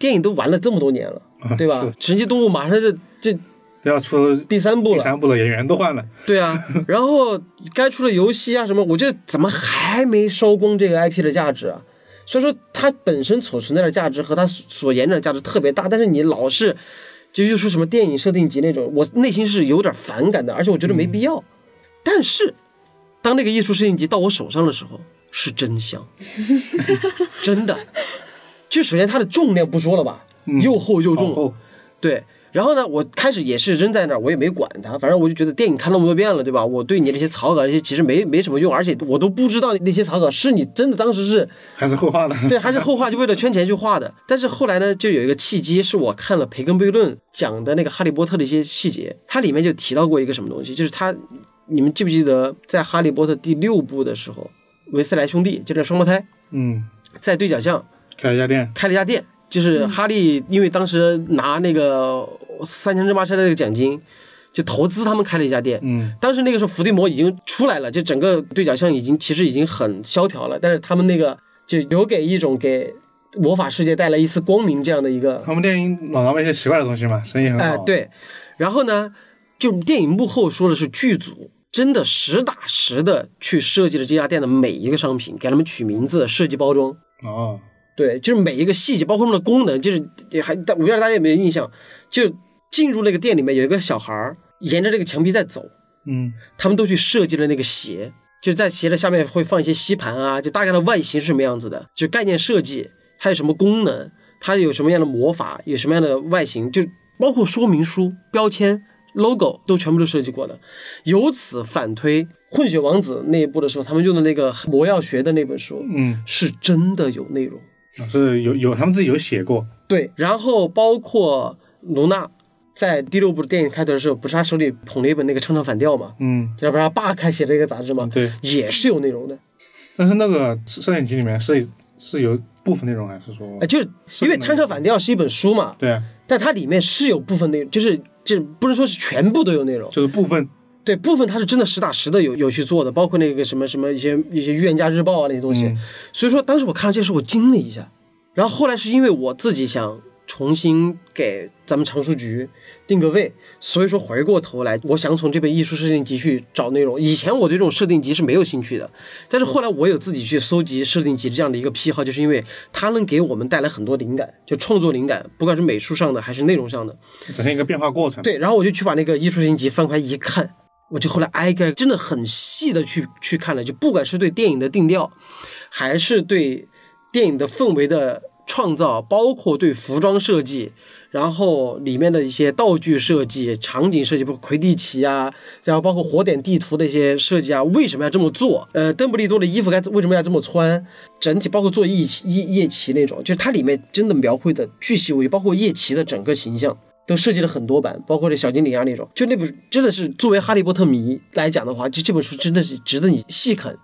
电影都玩了这么多年了，对吧？神奇动物马上就这都要出第三部了，第三部了，演员都换了。对啊，然后该出的游戏啊什么，我觉得怎么还没烧光这个 IP 的价值啊？所以说它本身所存在的价值和它所延展的价值特别大，但是你老是就又说什么电影设定集那种，我内心是有点反感的，而且我觉得没必要。但是当那个艺术设定集到我手上的时候，是真香，真的。就首先它的重量不说了吧，又厚又重，对，然后呢，我开始也是扔在那儿，我也没管它，反正我就觉得电影看那么多遍了，对吧？我对你那些草稿那些其实没没什么用，而且我都不知道那些草稿是你真的当时是还是后画 的。对，还是后话就为了圈钱去画的。但是后来呢，就有一个契机，是我看了培根悖论讲的那个哈利波特的一些细节，它里面就提到过一个什么东西，就是他，你们记不记得在哈利波特第六部的时候，维斯莱兄弟就是双胞胎嗯，在对角巷开了一家店。开了一家店，就是哈利因为当时拿那个三千争霸赛的那个奖金，就投资他们开了一家店。嗯，当时那个时候伏地魔已经出来了，就整个对角巷已经其实已经很萧条了，但是他们那个就留给一种给魔法世界带来一丝光明这样的一个他们电影老拿一些奇怪的东西嘛，生意很好。哎，，对，然后呢，就电影幕后说的是剧组真的实打实的去设计了这家店的每一个商品，给他们取名字、设计包装。哦，对，就是每一个细节，包括他们的功能，就是也还，但我不知道大家有没有印象，就进入那个店里面有一个小孩儿沿着这个墙壁在走，嗯，他们都去设计了那个鞋，就在鞋的下面会放一些吸盘啊，就大概的外形是什么样子的，就概念设计，它有什么功能，它有什么样的魔法，有什么样的外形，就包括说明书、标签、logo 都全部都设计过的。由此反推，混血王子那一部的时候，他们用的那个魔药学的那本书，嗯，是真的有内容。是有有他们自己有写过。对，然后包括卢娜在第六部电影开头的时候，不是他手里捧了一本那个唱唱反调嘛，嗯，要不是他爸开写的一个杂志嘛，对。也是有内容的。但是那个摄影集里面是是有部分内容，还是说哎，？就是因为唱唱反调是一本书嘛，对啊，但它里面是有部分内容，就是就是不能说是全部都有内容，就是部分。对，部分它是真的实打实的有有去做的，包括那个什么什么一些一些预言家日报啊那些东西。嗯所以说当时我看到这事我惊了一下，然后后来是因为我自己想重新给咱们常书局定个位，所以说回过头来，我想从这本艺术设定集去找内容。以前我对这种设定集是没有兴趣的，但是后来我有自己去搜集设定集这样的一个癖好，就是因为它能给我们带来很多灵感，就创作灵感，不管是美术上的还是内容上的。展现一个变化过程。，对，然后我就去把那个艺术型集翻开一看，我就后来挨个真的很细的去去看了，就不管是对电影的定调，还是对电影的氛围的创造，包括对服装设计，然后里面的一些道具设计、场景设计，包括魁地奇啊，然后包括火点地图的一些设计啊，为什么要这么做？呃，邓布利多的衣服该为什么要这么穿？整体包括做夜夜夜骑那种，就是它里面真的描绘的巨细无遗，包括夜骑的整个形象。都设计了很多版，包括这小精灵啊那种，就那本真的是作为哈利波特迷来讲的话，就这本书真的是值得你细啃。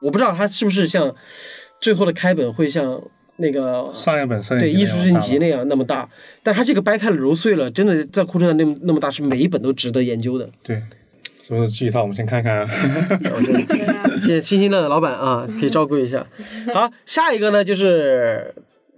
我不知道它是不是像最后的开本会像那个上一本设对艺术升级那样那么大，但它这个掰开了揉碎了，真的在库车上那么那么大，是每一本都值得研究的。对，所以说这一套我们先看看啊。谢谢星星的老板啊，可以照顾一下。好，下一个呢，就是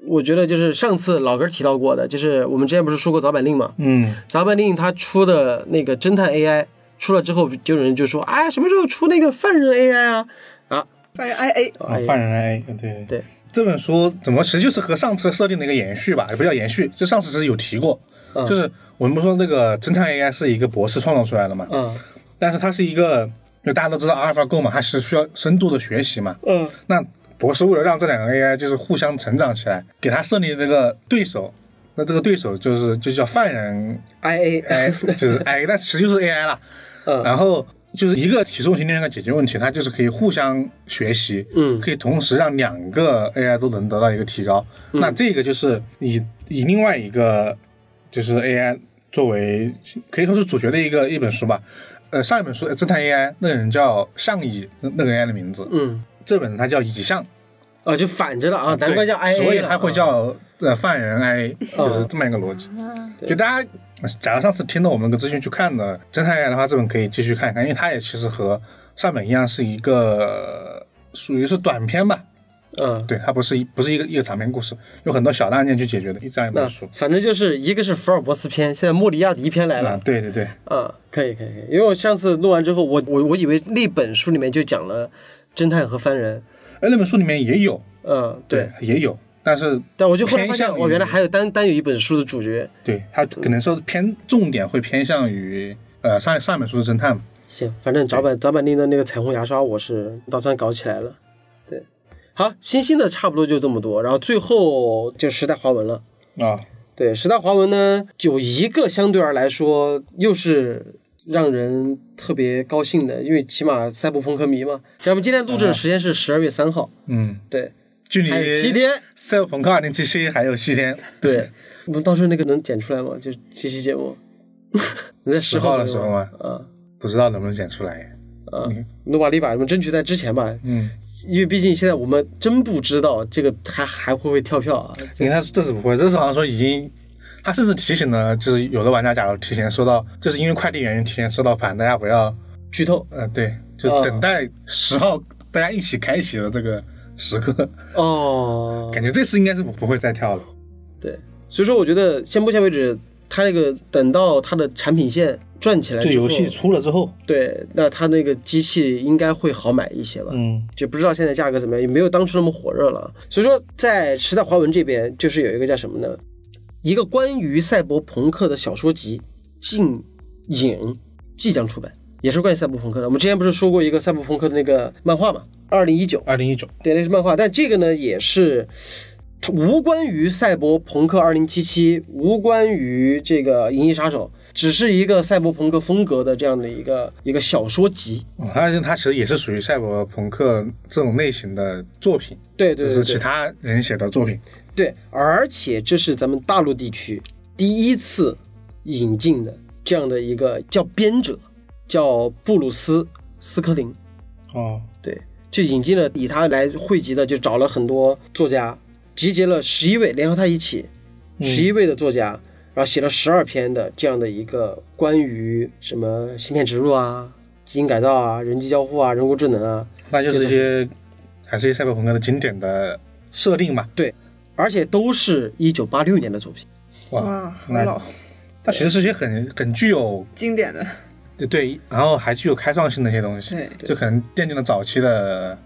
我觉得就是上次老根提到过的，就是我们之前不是说过早版令嘛？嗯，早版令它出的那个侦探 AI 出了之后，就有人就说，哎，什么时候出那个犯人 AI 啊？啊，犯人 I A 啊，犯人 A，对。对，这本书怎么其实就是和上次设定的一个延续吧，也不叫延续，就上次是有提过，嗯。就是我们不说那个侦探 AI 是一个博士创造出来的嘛，嗯。但是它是一个，就大家都知道阿尔法狗嘛，它是需要深度的学习嘛，嗯。那博士为了让这两个 AI 就是互相成长起来，给他设立这个对手，那这个对手就是就叫犯人，IA，AI，就是 AI，但其实就是 AI 了。嗯然后就是一个提出问题，另一个解决问题，它就是可以互相学习，嗯可以同时让两个 AI 都能得到一个提高。那这个就是以以另外一个就是 AI 作为可以说是主角的一个一本书吧。呃，上一本书《侦探 AI》那个人叫向乙，那那个 AI 的名字。嗯，这本它叫乙向，啊，就反着了啊，难怪叫 IA，所以它会叫呃犯人 IA，就是这么一个逻辑。就大家，假如上次听到我们那个资讯去看的《侦探 AI》的话，这本可以继续看一看，因为它也其实和上本一样是一个属于是短篇吧，嗯。对，它不是一不是一个一个长篇故事，有很多小的案件去解决的这样一本书。反正就是一个是福尔摩斯篇，现在莫里亚蒂篇来了啊，，对对对，嗯，可以可以可以，因为我上次录完之后，我我我以为那本书里面就讲了侦探和犯人，哎，那本书里面也有，嗯，对，也有，但是但我就后来发现，偏向于哦，原来还有单单有一本书的主角。对他可能说是偏重点会偏向于呃上上一本书是侦探嘛，行，反正早版早版令的那个彩虹牙刷，我是打算搞起来了。对，好，新兴的差不多就这么多，然后最后就时代华文了。啊，对，时代华文呢，有一个相对而来说又是让人特别高兴的，因为起码赛博朋克迷嘛。像我们今天录制的时间是十二月三号，嗯，对，距离还有七天。赛博朋克二零七七还有七天，对，我们到时候那个能剪出来吗？就是这期节目，你在十号的时候吗啊不知道能不能剪出来。啊嗯，努把力吧，我们争取在之前吧，嗯，因为毕竟现在我们真不知道这个还还会不会跳票啊？你看这是不会，这是好像说已经，他甚至提醒了，就是有的玩家假如提前收到，就是因为快递原因提前收到盘，大家不要，剧透呃，对，就啊等待十号大家一起开启的这个时刻，哦，感觉这次应该是不会再跳了。对，所以说我觉得现目前为止，它那个等到它的产品线转起来之后，就游戏出了之后，对，那它那个机器应该会好买一些吧？嗯，就不知道现在价格怎么样，也没有当初那么火热了。所以说，在时代华文这边，就是有一个叫什么呢？一个关于赛博朋克的小说集《镜影》即将出版，也是关于赛博朋克的。我们之前不是说过一个赛博朋克的那个漫画嘛？二零一九，二零一九，对，那是漫画，但这个呢也是无关于赛博朋克二零七七，无关于这个银翼杀手，只是一个赛博朋克风格的这样的一个一个小说集。它它其实也是属于赛博朋克这种类型的作品，对对对对就是其他人写的作品。对，而且这是咱们大陆地区第一次引进的这样的一个叫编者，叫布鲁斯·斯科林。哦，对，就引进了以他来汇集的，就找了很多作家，集结了十一位，联合他一起，十一位的作家，然后写了十二篇的这样的一个关于什么芯片植入啊、基因改造啊、人机交互啊、人工智能啊，那就是一些还是一些赛博朋克的经典的设定嘛。而且都是一九八六年的作品。哇，很，好老，它其实是一些很很具有经典的，对对，然后还具有开创性的一些东西，对就可能奠定了早期的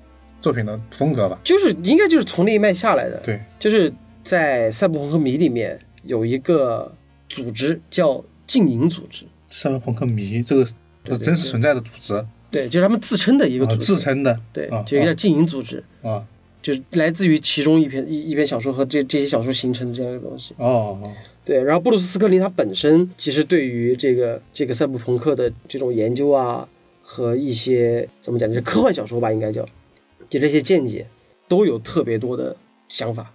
作品的风格吧。就是应该就是从那一脉下来的，对，就是在赛博朋克迷里面有一个组织叫禁影组织，赛博朋克迷这个是真实存在的组织，对，就是他们自称的一个啊组织，自称的，对啊，就一个叫禁影组织。啊，就是来自于其中一篇一一篇小说和这这些小说形成的这样一个东西。哦哦，对，然后布鲁斯斯科林他本身其实对于这个这个赛博朋克的这种研究啊，和一些怎么讲，就是科幻小说吧，应该叫，就这些见解，都有特别多的想法。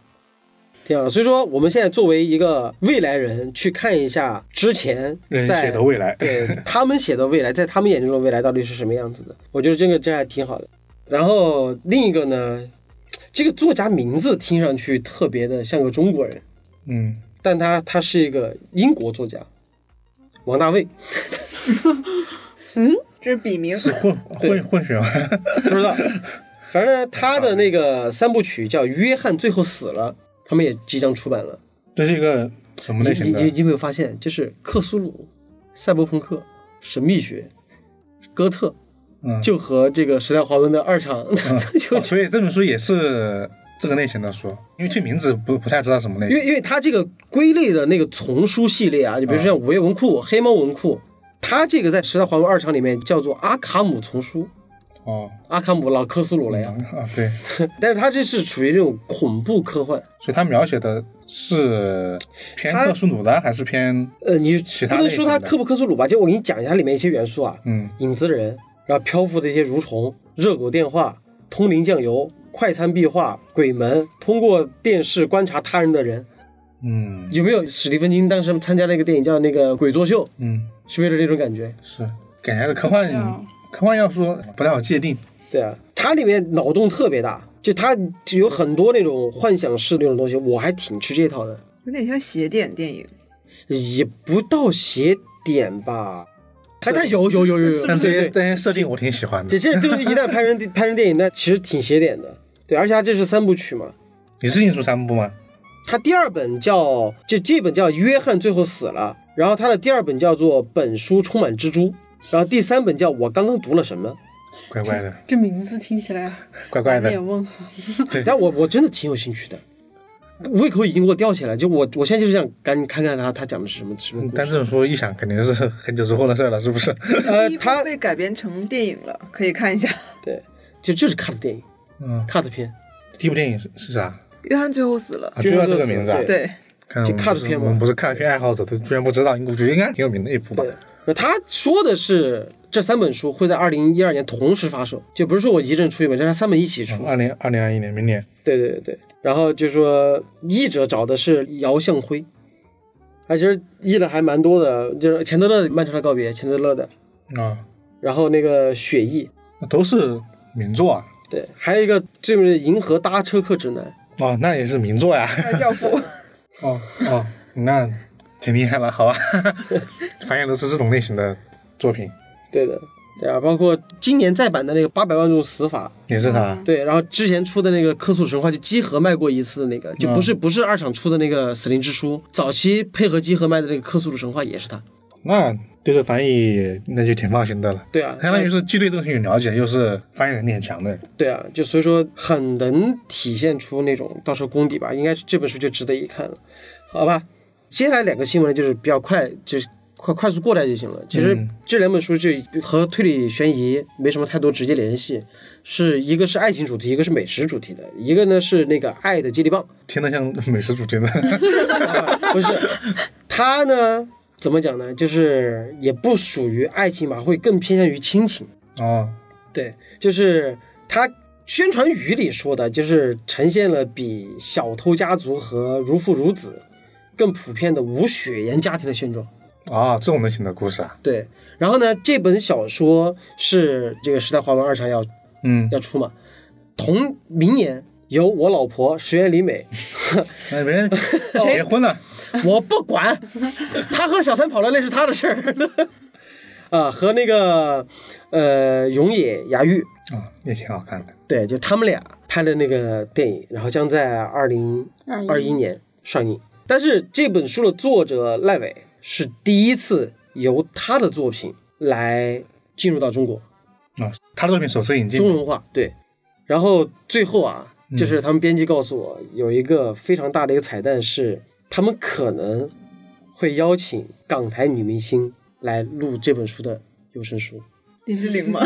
挺好的，所以说我们现在作为一个未来人去看一下之前在写的未来，对 他们写的未来，在他们眼中的未来到底是什么样子的？我觉得这个这还挺好的。然后另一个呢，这个作家名字听上去特别的像个中国人，嗯，但他他是一个英国作家，王大卫，嗯这是笔名。是混混混血吗？不知道。反正呢，他的那个三部曲叫《约翰最后死了》，他们也即将出版了。这是一个什么类型的你你？你有没有发现，就是克苏鲁、赛博朋克、神秘学、哥特，嗯，就和这个时代华文的二厂 所以这本书也是这个类型的书，因为这名字不不太知道什么类型。因为因为它这个归类的那个丛书系列啊，就比如说像午夜文库、黑猫文库，它这个在时代华文二厂里面叫做阿卡姆丛书，哦，阿卡姆老科斯鲁了呀。啊对，但是它这是属于那种恐怖科幻，所以他描写的是偏他克苏鲁的还是偏呃，你其不能说它克不科苏鲁吧？就我给你讲一下里面一些元素啊，嗯。影子人，然后漂浮的一些蠕虫、热狗电话、通灵酱油、快餐壁画、鬼门，通过电视观察他人的人，嗯有没有史蒂芬金当时参加那个电影叫那个《鬼作秀》，嗯是不是有点那种感觉？是感觉这科幻科幻要说不太好界定。对啊，它里面脑洞特别大，就它就有很多那种幻想式的那种东西，我还挺吃这套的，有点像邪典电影，也不到邪典吧。它它有有有有有，但这些对这些设定我挺喜欢的这。这东西一旦拍成 拍成电影，那其实挺邪点的。对，而且它这是三部曲嘛，你是印出三部吗？它第二本叫就这本叫《约翰最后死了》，然后它的第二本叫做《本书充满蜘蛛》，然后第三本叫我刚刚读了什么。怪怪的，这名字听起来怪怪的有。点问。但我我真的挺有兴趣的，胃口已经给我吊起来，就我我现在就是想赶紧看看他他讲的是什么什么。但这种书一想，肯定是很久之后的事了，是不是？呃他被改编成电影了，可以看一下。对，就就是 cut 电影嗯，，cut 片，第一部电影是是啥？约翰最后死了，啊，就叫这个名字啊。对对，就 cut 片嘛我们不是看片爱好者，他居然不知道，我觉得应该挺有名的一部吧他说的是这三本书会在二零一二年同时发售，就不是说我一阵出一本，这是三本一起出。二零二零二一年，明年。对对对对，然后就说译者找的是姚向辉，他其实译的还蛮多的，就是钱德勒《漫长的告别》，钱德勒的，啊，然后那个雪翼，那都是名作啊。对，还有一个这个《银河搭车客指南》，哦，那也是名作呀。教父，哦哦，那挺厉害了，好吧？发现都是这种类型的作品，对的，对啊，包括今年再版的那个《八百万种死法也是他。对，然后之前出的那个《克苏鲁神话》就集合卖过一次的那个，就不嗯是、不是二厂出的那个《死灵之书》，早期配合集合卖的那个《克苏鲁神话》也是他。那对这翻译那就挺放心的了。对啊，相当于是既对这个东西有了解，又是翻译能力很强的人。对啊，就所以说很能体现出那种到时候功底吧，应该是这本书就值得一看了，好吧？接下来两个新闻呢，就是比较快，就是快快速过来就行了。其实嗯这两本书就和推理悬疑没什么太多直接联系，是一个是爱情主题，一个是美食主题的，一个呢是那个爱的接力棒，听得像 美食主题的。不是，它呢怎么讲呢？就是也不属于爱情吧，会更偏向于亲情。哦，对，就是它宣传语里说的，就是呈现了比《小偷家族》和《如父如子》更普遍的无血缘家庭的现状。哦，这种类型的故事啊。对，然后呢，这本小说是这个时代华文二厂要嗯，要出嘛，同明年由我老婆石原里美，那别人 结婚了。我不管，他和小三跑了那是他的事儿。啊，和那个呃永野芽郁，啊，也挺好看的。对，就他们俩拍的那个电影，然后将在二零二一21年上映。但是这本书的作者赖伟是第一次由他的作品来进入到中国啊，他的作品首次引进中文化，对。然后最后啊，就是他们编辑告诉我，有一个非常大的一个彩蛋是，他们可能会邀请港台女明星来录这本书的有声书。林志玲吗？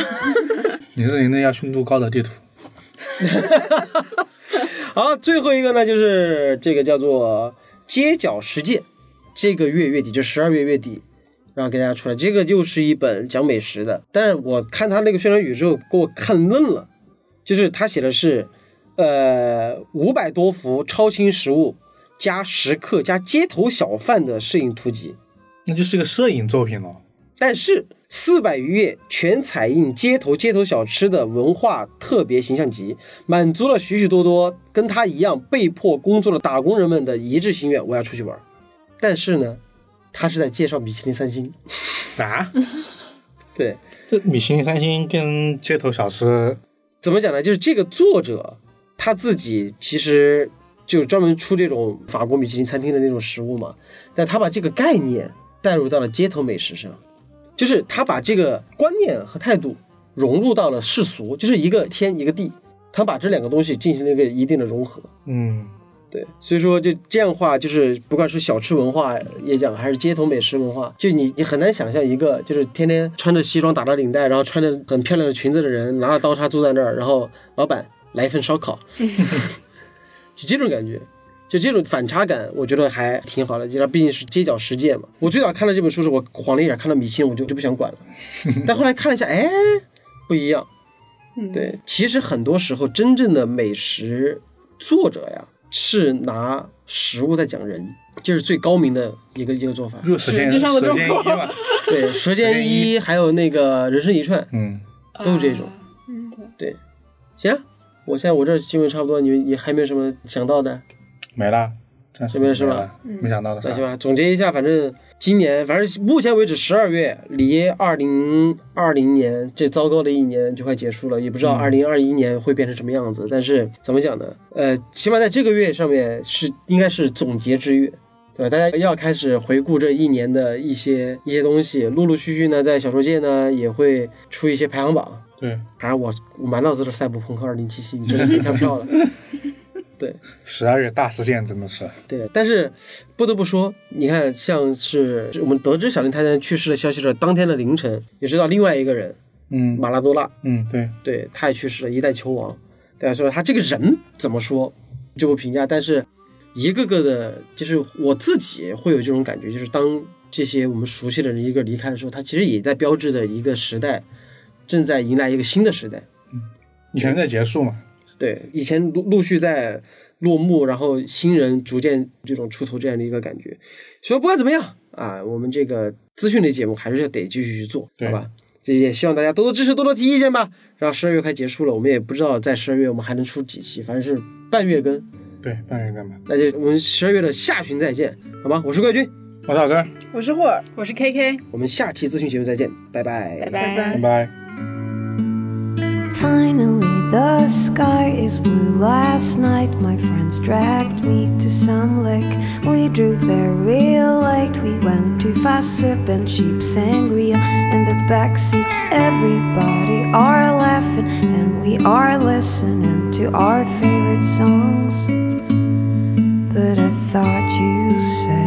林志玲的要胸度高的地图。好，最后一个呢，就是这个叫做街角实践，这个月月底就十二月月底，然后给大家出来，这个又是一本讲美食的，但是我看他那个宣传语之后，给我看愣了，就是他写的是，呃，五百多幅超轻食物加食客加街头小贩的摄影图集，那就是个摄影作品了。但是四百余页全彩印街头街头小吃的文化特别形象集，满足了许许多多跟他一样被迫工作的打工人们的一致心愿。我要出去玩。儿，但是呢，他是在介绍米其林三星。啊，对，这米其林三星跟街头小吃，怎么讲呢？就是这个作者他自己其实就专门出这种法国米其林餐厅的那种食物嘛，但他把这个概念带入到了街头美食上，就是他把这个观念和态度融入到了世俗，就是一个天一个地，他把这两个东西进行了一个一定的融合。嗯，对，所以说就这样话，就是不管是小吃文化也讲，还是街头美食文化，就你你很难想象一个就是天天穿着西装打着领带，然后穿着很漂亮的裙子的人，拿着刀叉坐在那儿，然后老板来一份烧烤，就这种感觉。就这种反差感，我觉得还挺好的。就它毕竟是街角世界嘛。我最早看到这本书时，我晃了一眼，看到米其林，我就就不想管了。但后来看了一下，哎，不一样。嗯，对，其实很多时候真正的美食作者呀，是拿食物在讲人，这是最高明的一个一个做法。舌尖上的中国，对，《舌尖一》还有那个《人生一串。嗯，都是这种。嗯，对，行，我现在我这新闻差不多，你们也还没有什么想到的？没了，暂时没了是吧？没想到的是吧？那行吧，总结一下，反正今年，反正目前为止，十二月离二零二零年这糟糕的一年就快结束了，也不知道二零二一年会变成什么样子。但是怎么讲呢？呃，起码在这个月上面是应该是总结之月。对吧？大家要开始回顾这一年的一些一些东西，陆陆续续呢，在小说界呢也会出一些排行榜。对，反正我我满脑子都是赛博朋克二零七七，你真的别跳票了。对，十二月大事件真的是，对，但是不得不说，你看，像是我们得知小林太太去世的消息的当天的凌晨，也知道另外一个人嗯马拉多纳，嗯，对，对，他也去世了，一代球王。对吧？说他这个人怎么说就不评价，但是一个个的，就是我自己会有这种感觉，就是当这些我们熟悉的人一个离开的时候，他其实也在标志着一个时代正在迎来一个新的时代。以前在结束嘛，对，以前陆陆续在落幕，然后新人逐渐这种出头这样的一个感觉。所以不管怎么样啊，我们这个资讯类节目还是要得继续去做，对好吧？这也希望大家多多支持，多多提意见吧。然后十二月快结束了，我们也不知道在十二月我们还能出几期，反正是半月更。对，半月更吧？那就我们十二月的下旬再见，好吗？我是冠军，我是老哥，我是霍尔，我是 KK，我们下期资讯节目再见，拜拜，拜拜拜拜拜。Finally, the sky is blue. Last night, my friends dragged me to some lake. We drove there real late. We went too fast, sipping cheap sangria in the backseat. Everybody are laughing, and we are listening to our favorite songs. But I thought you said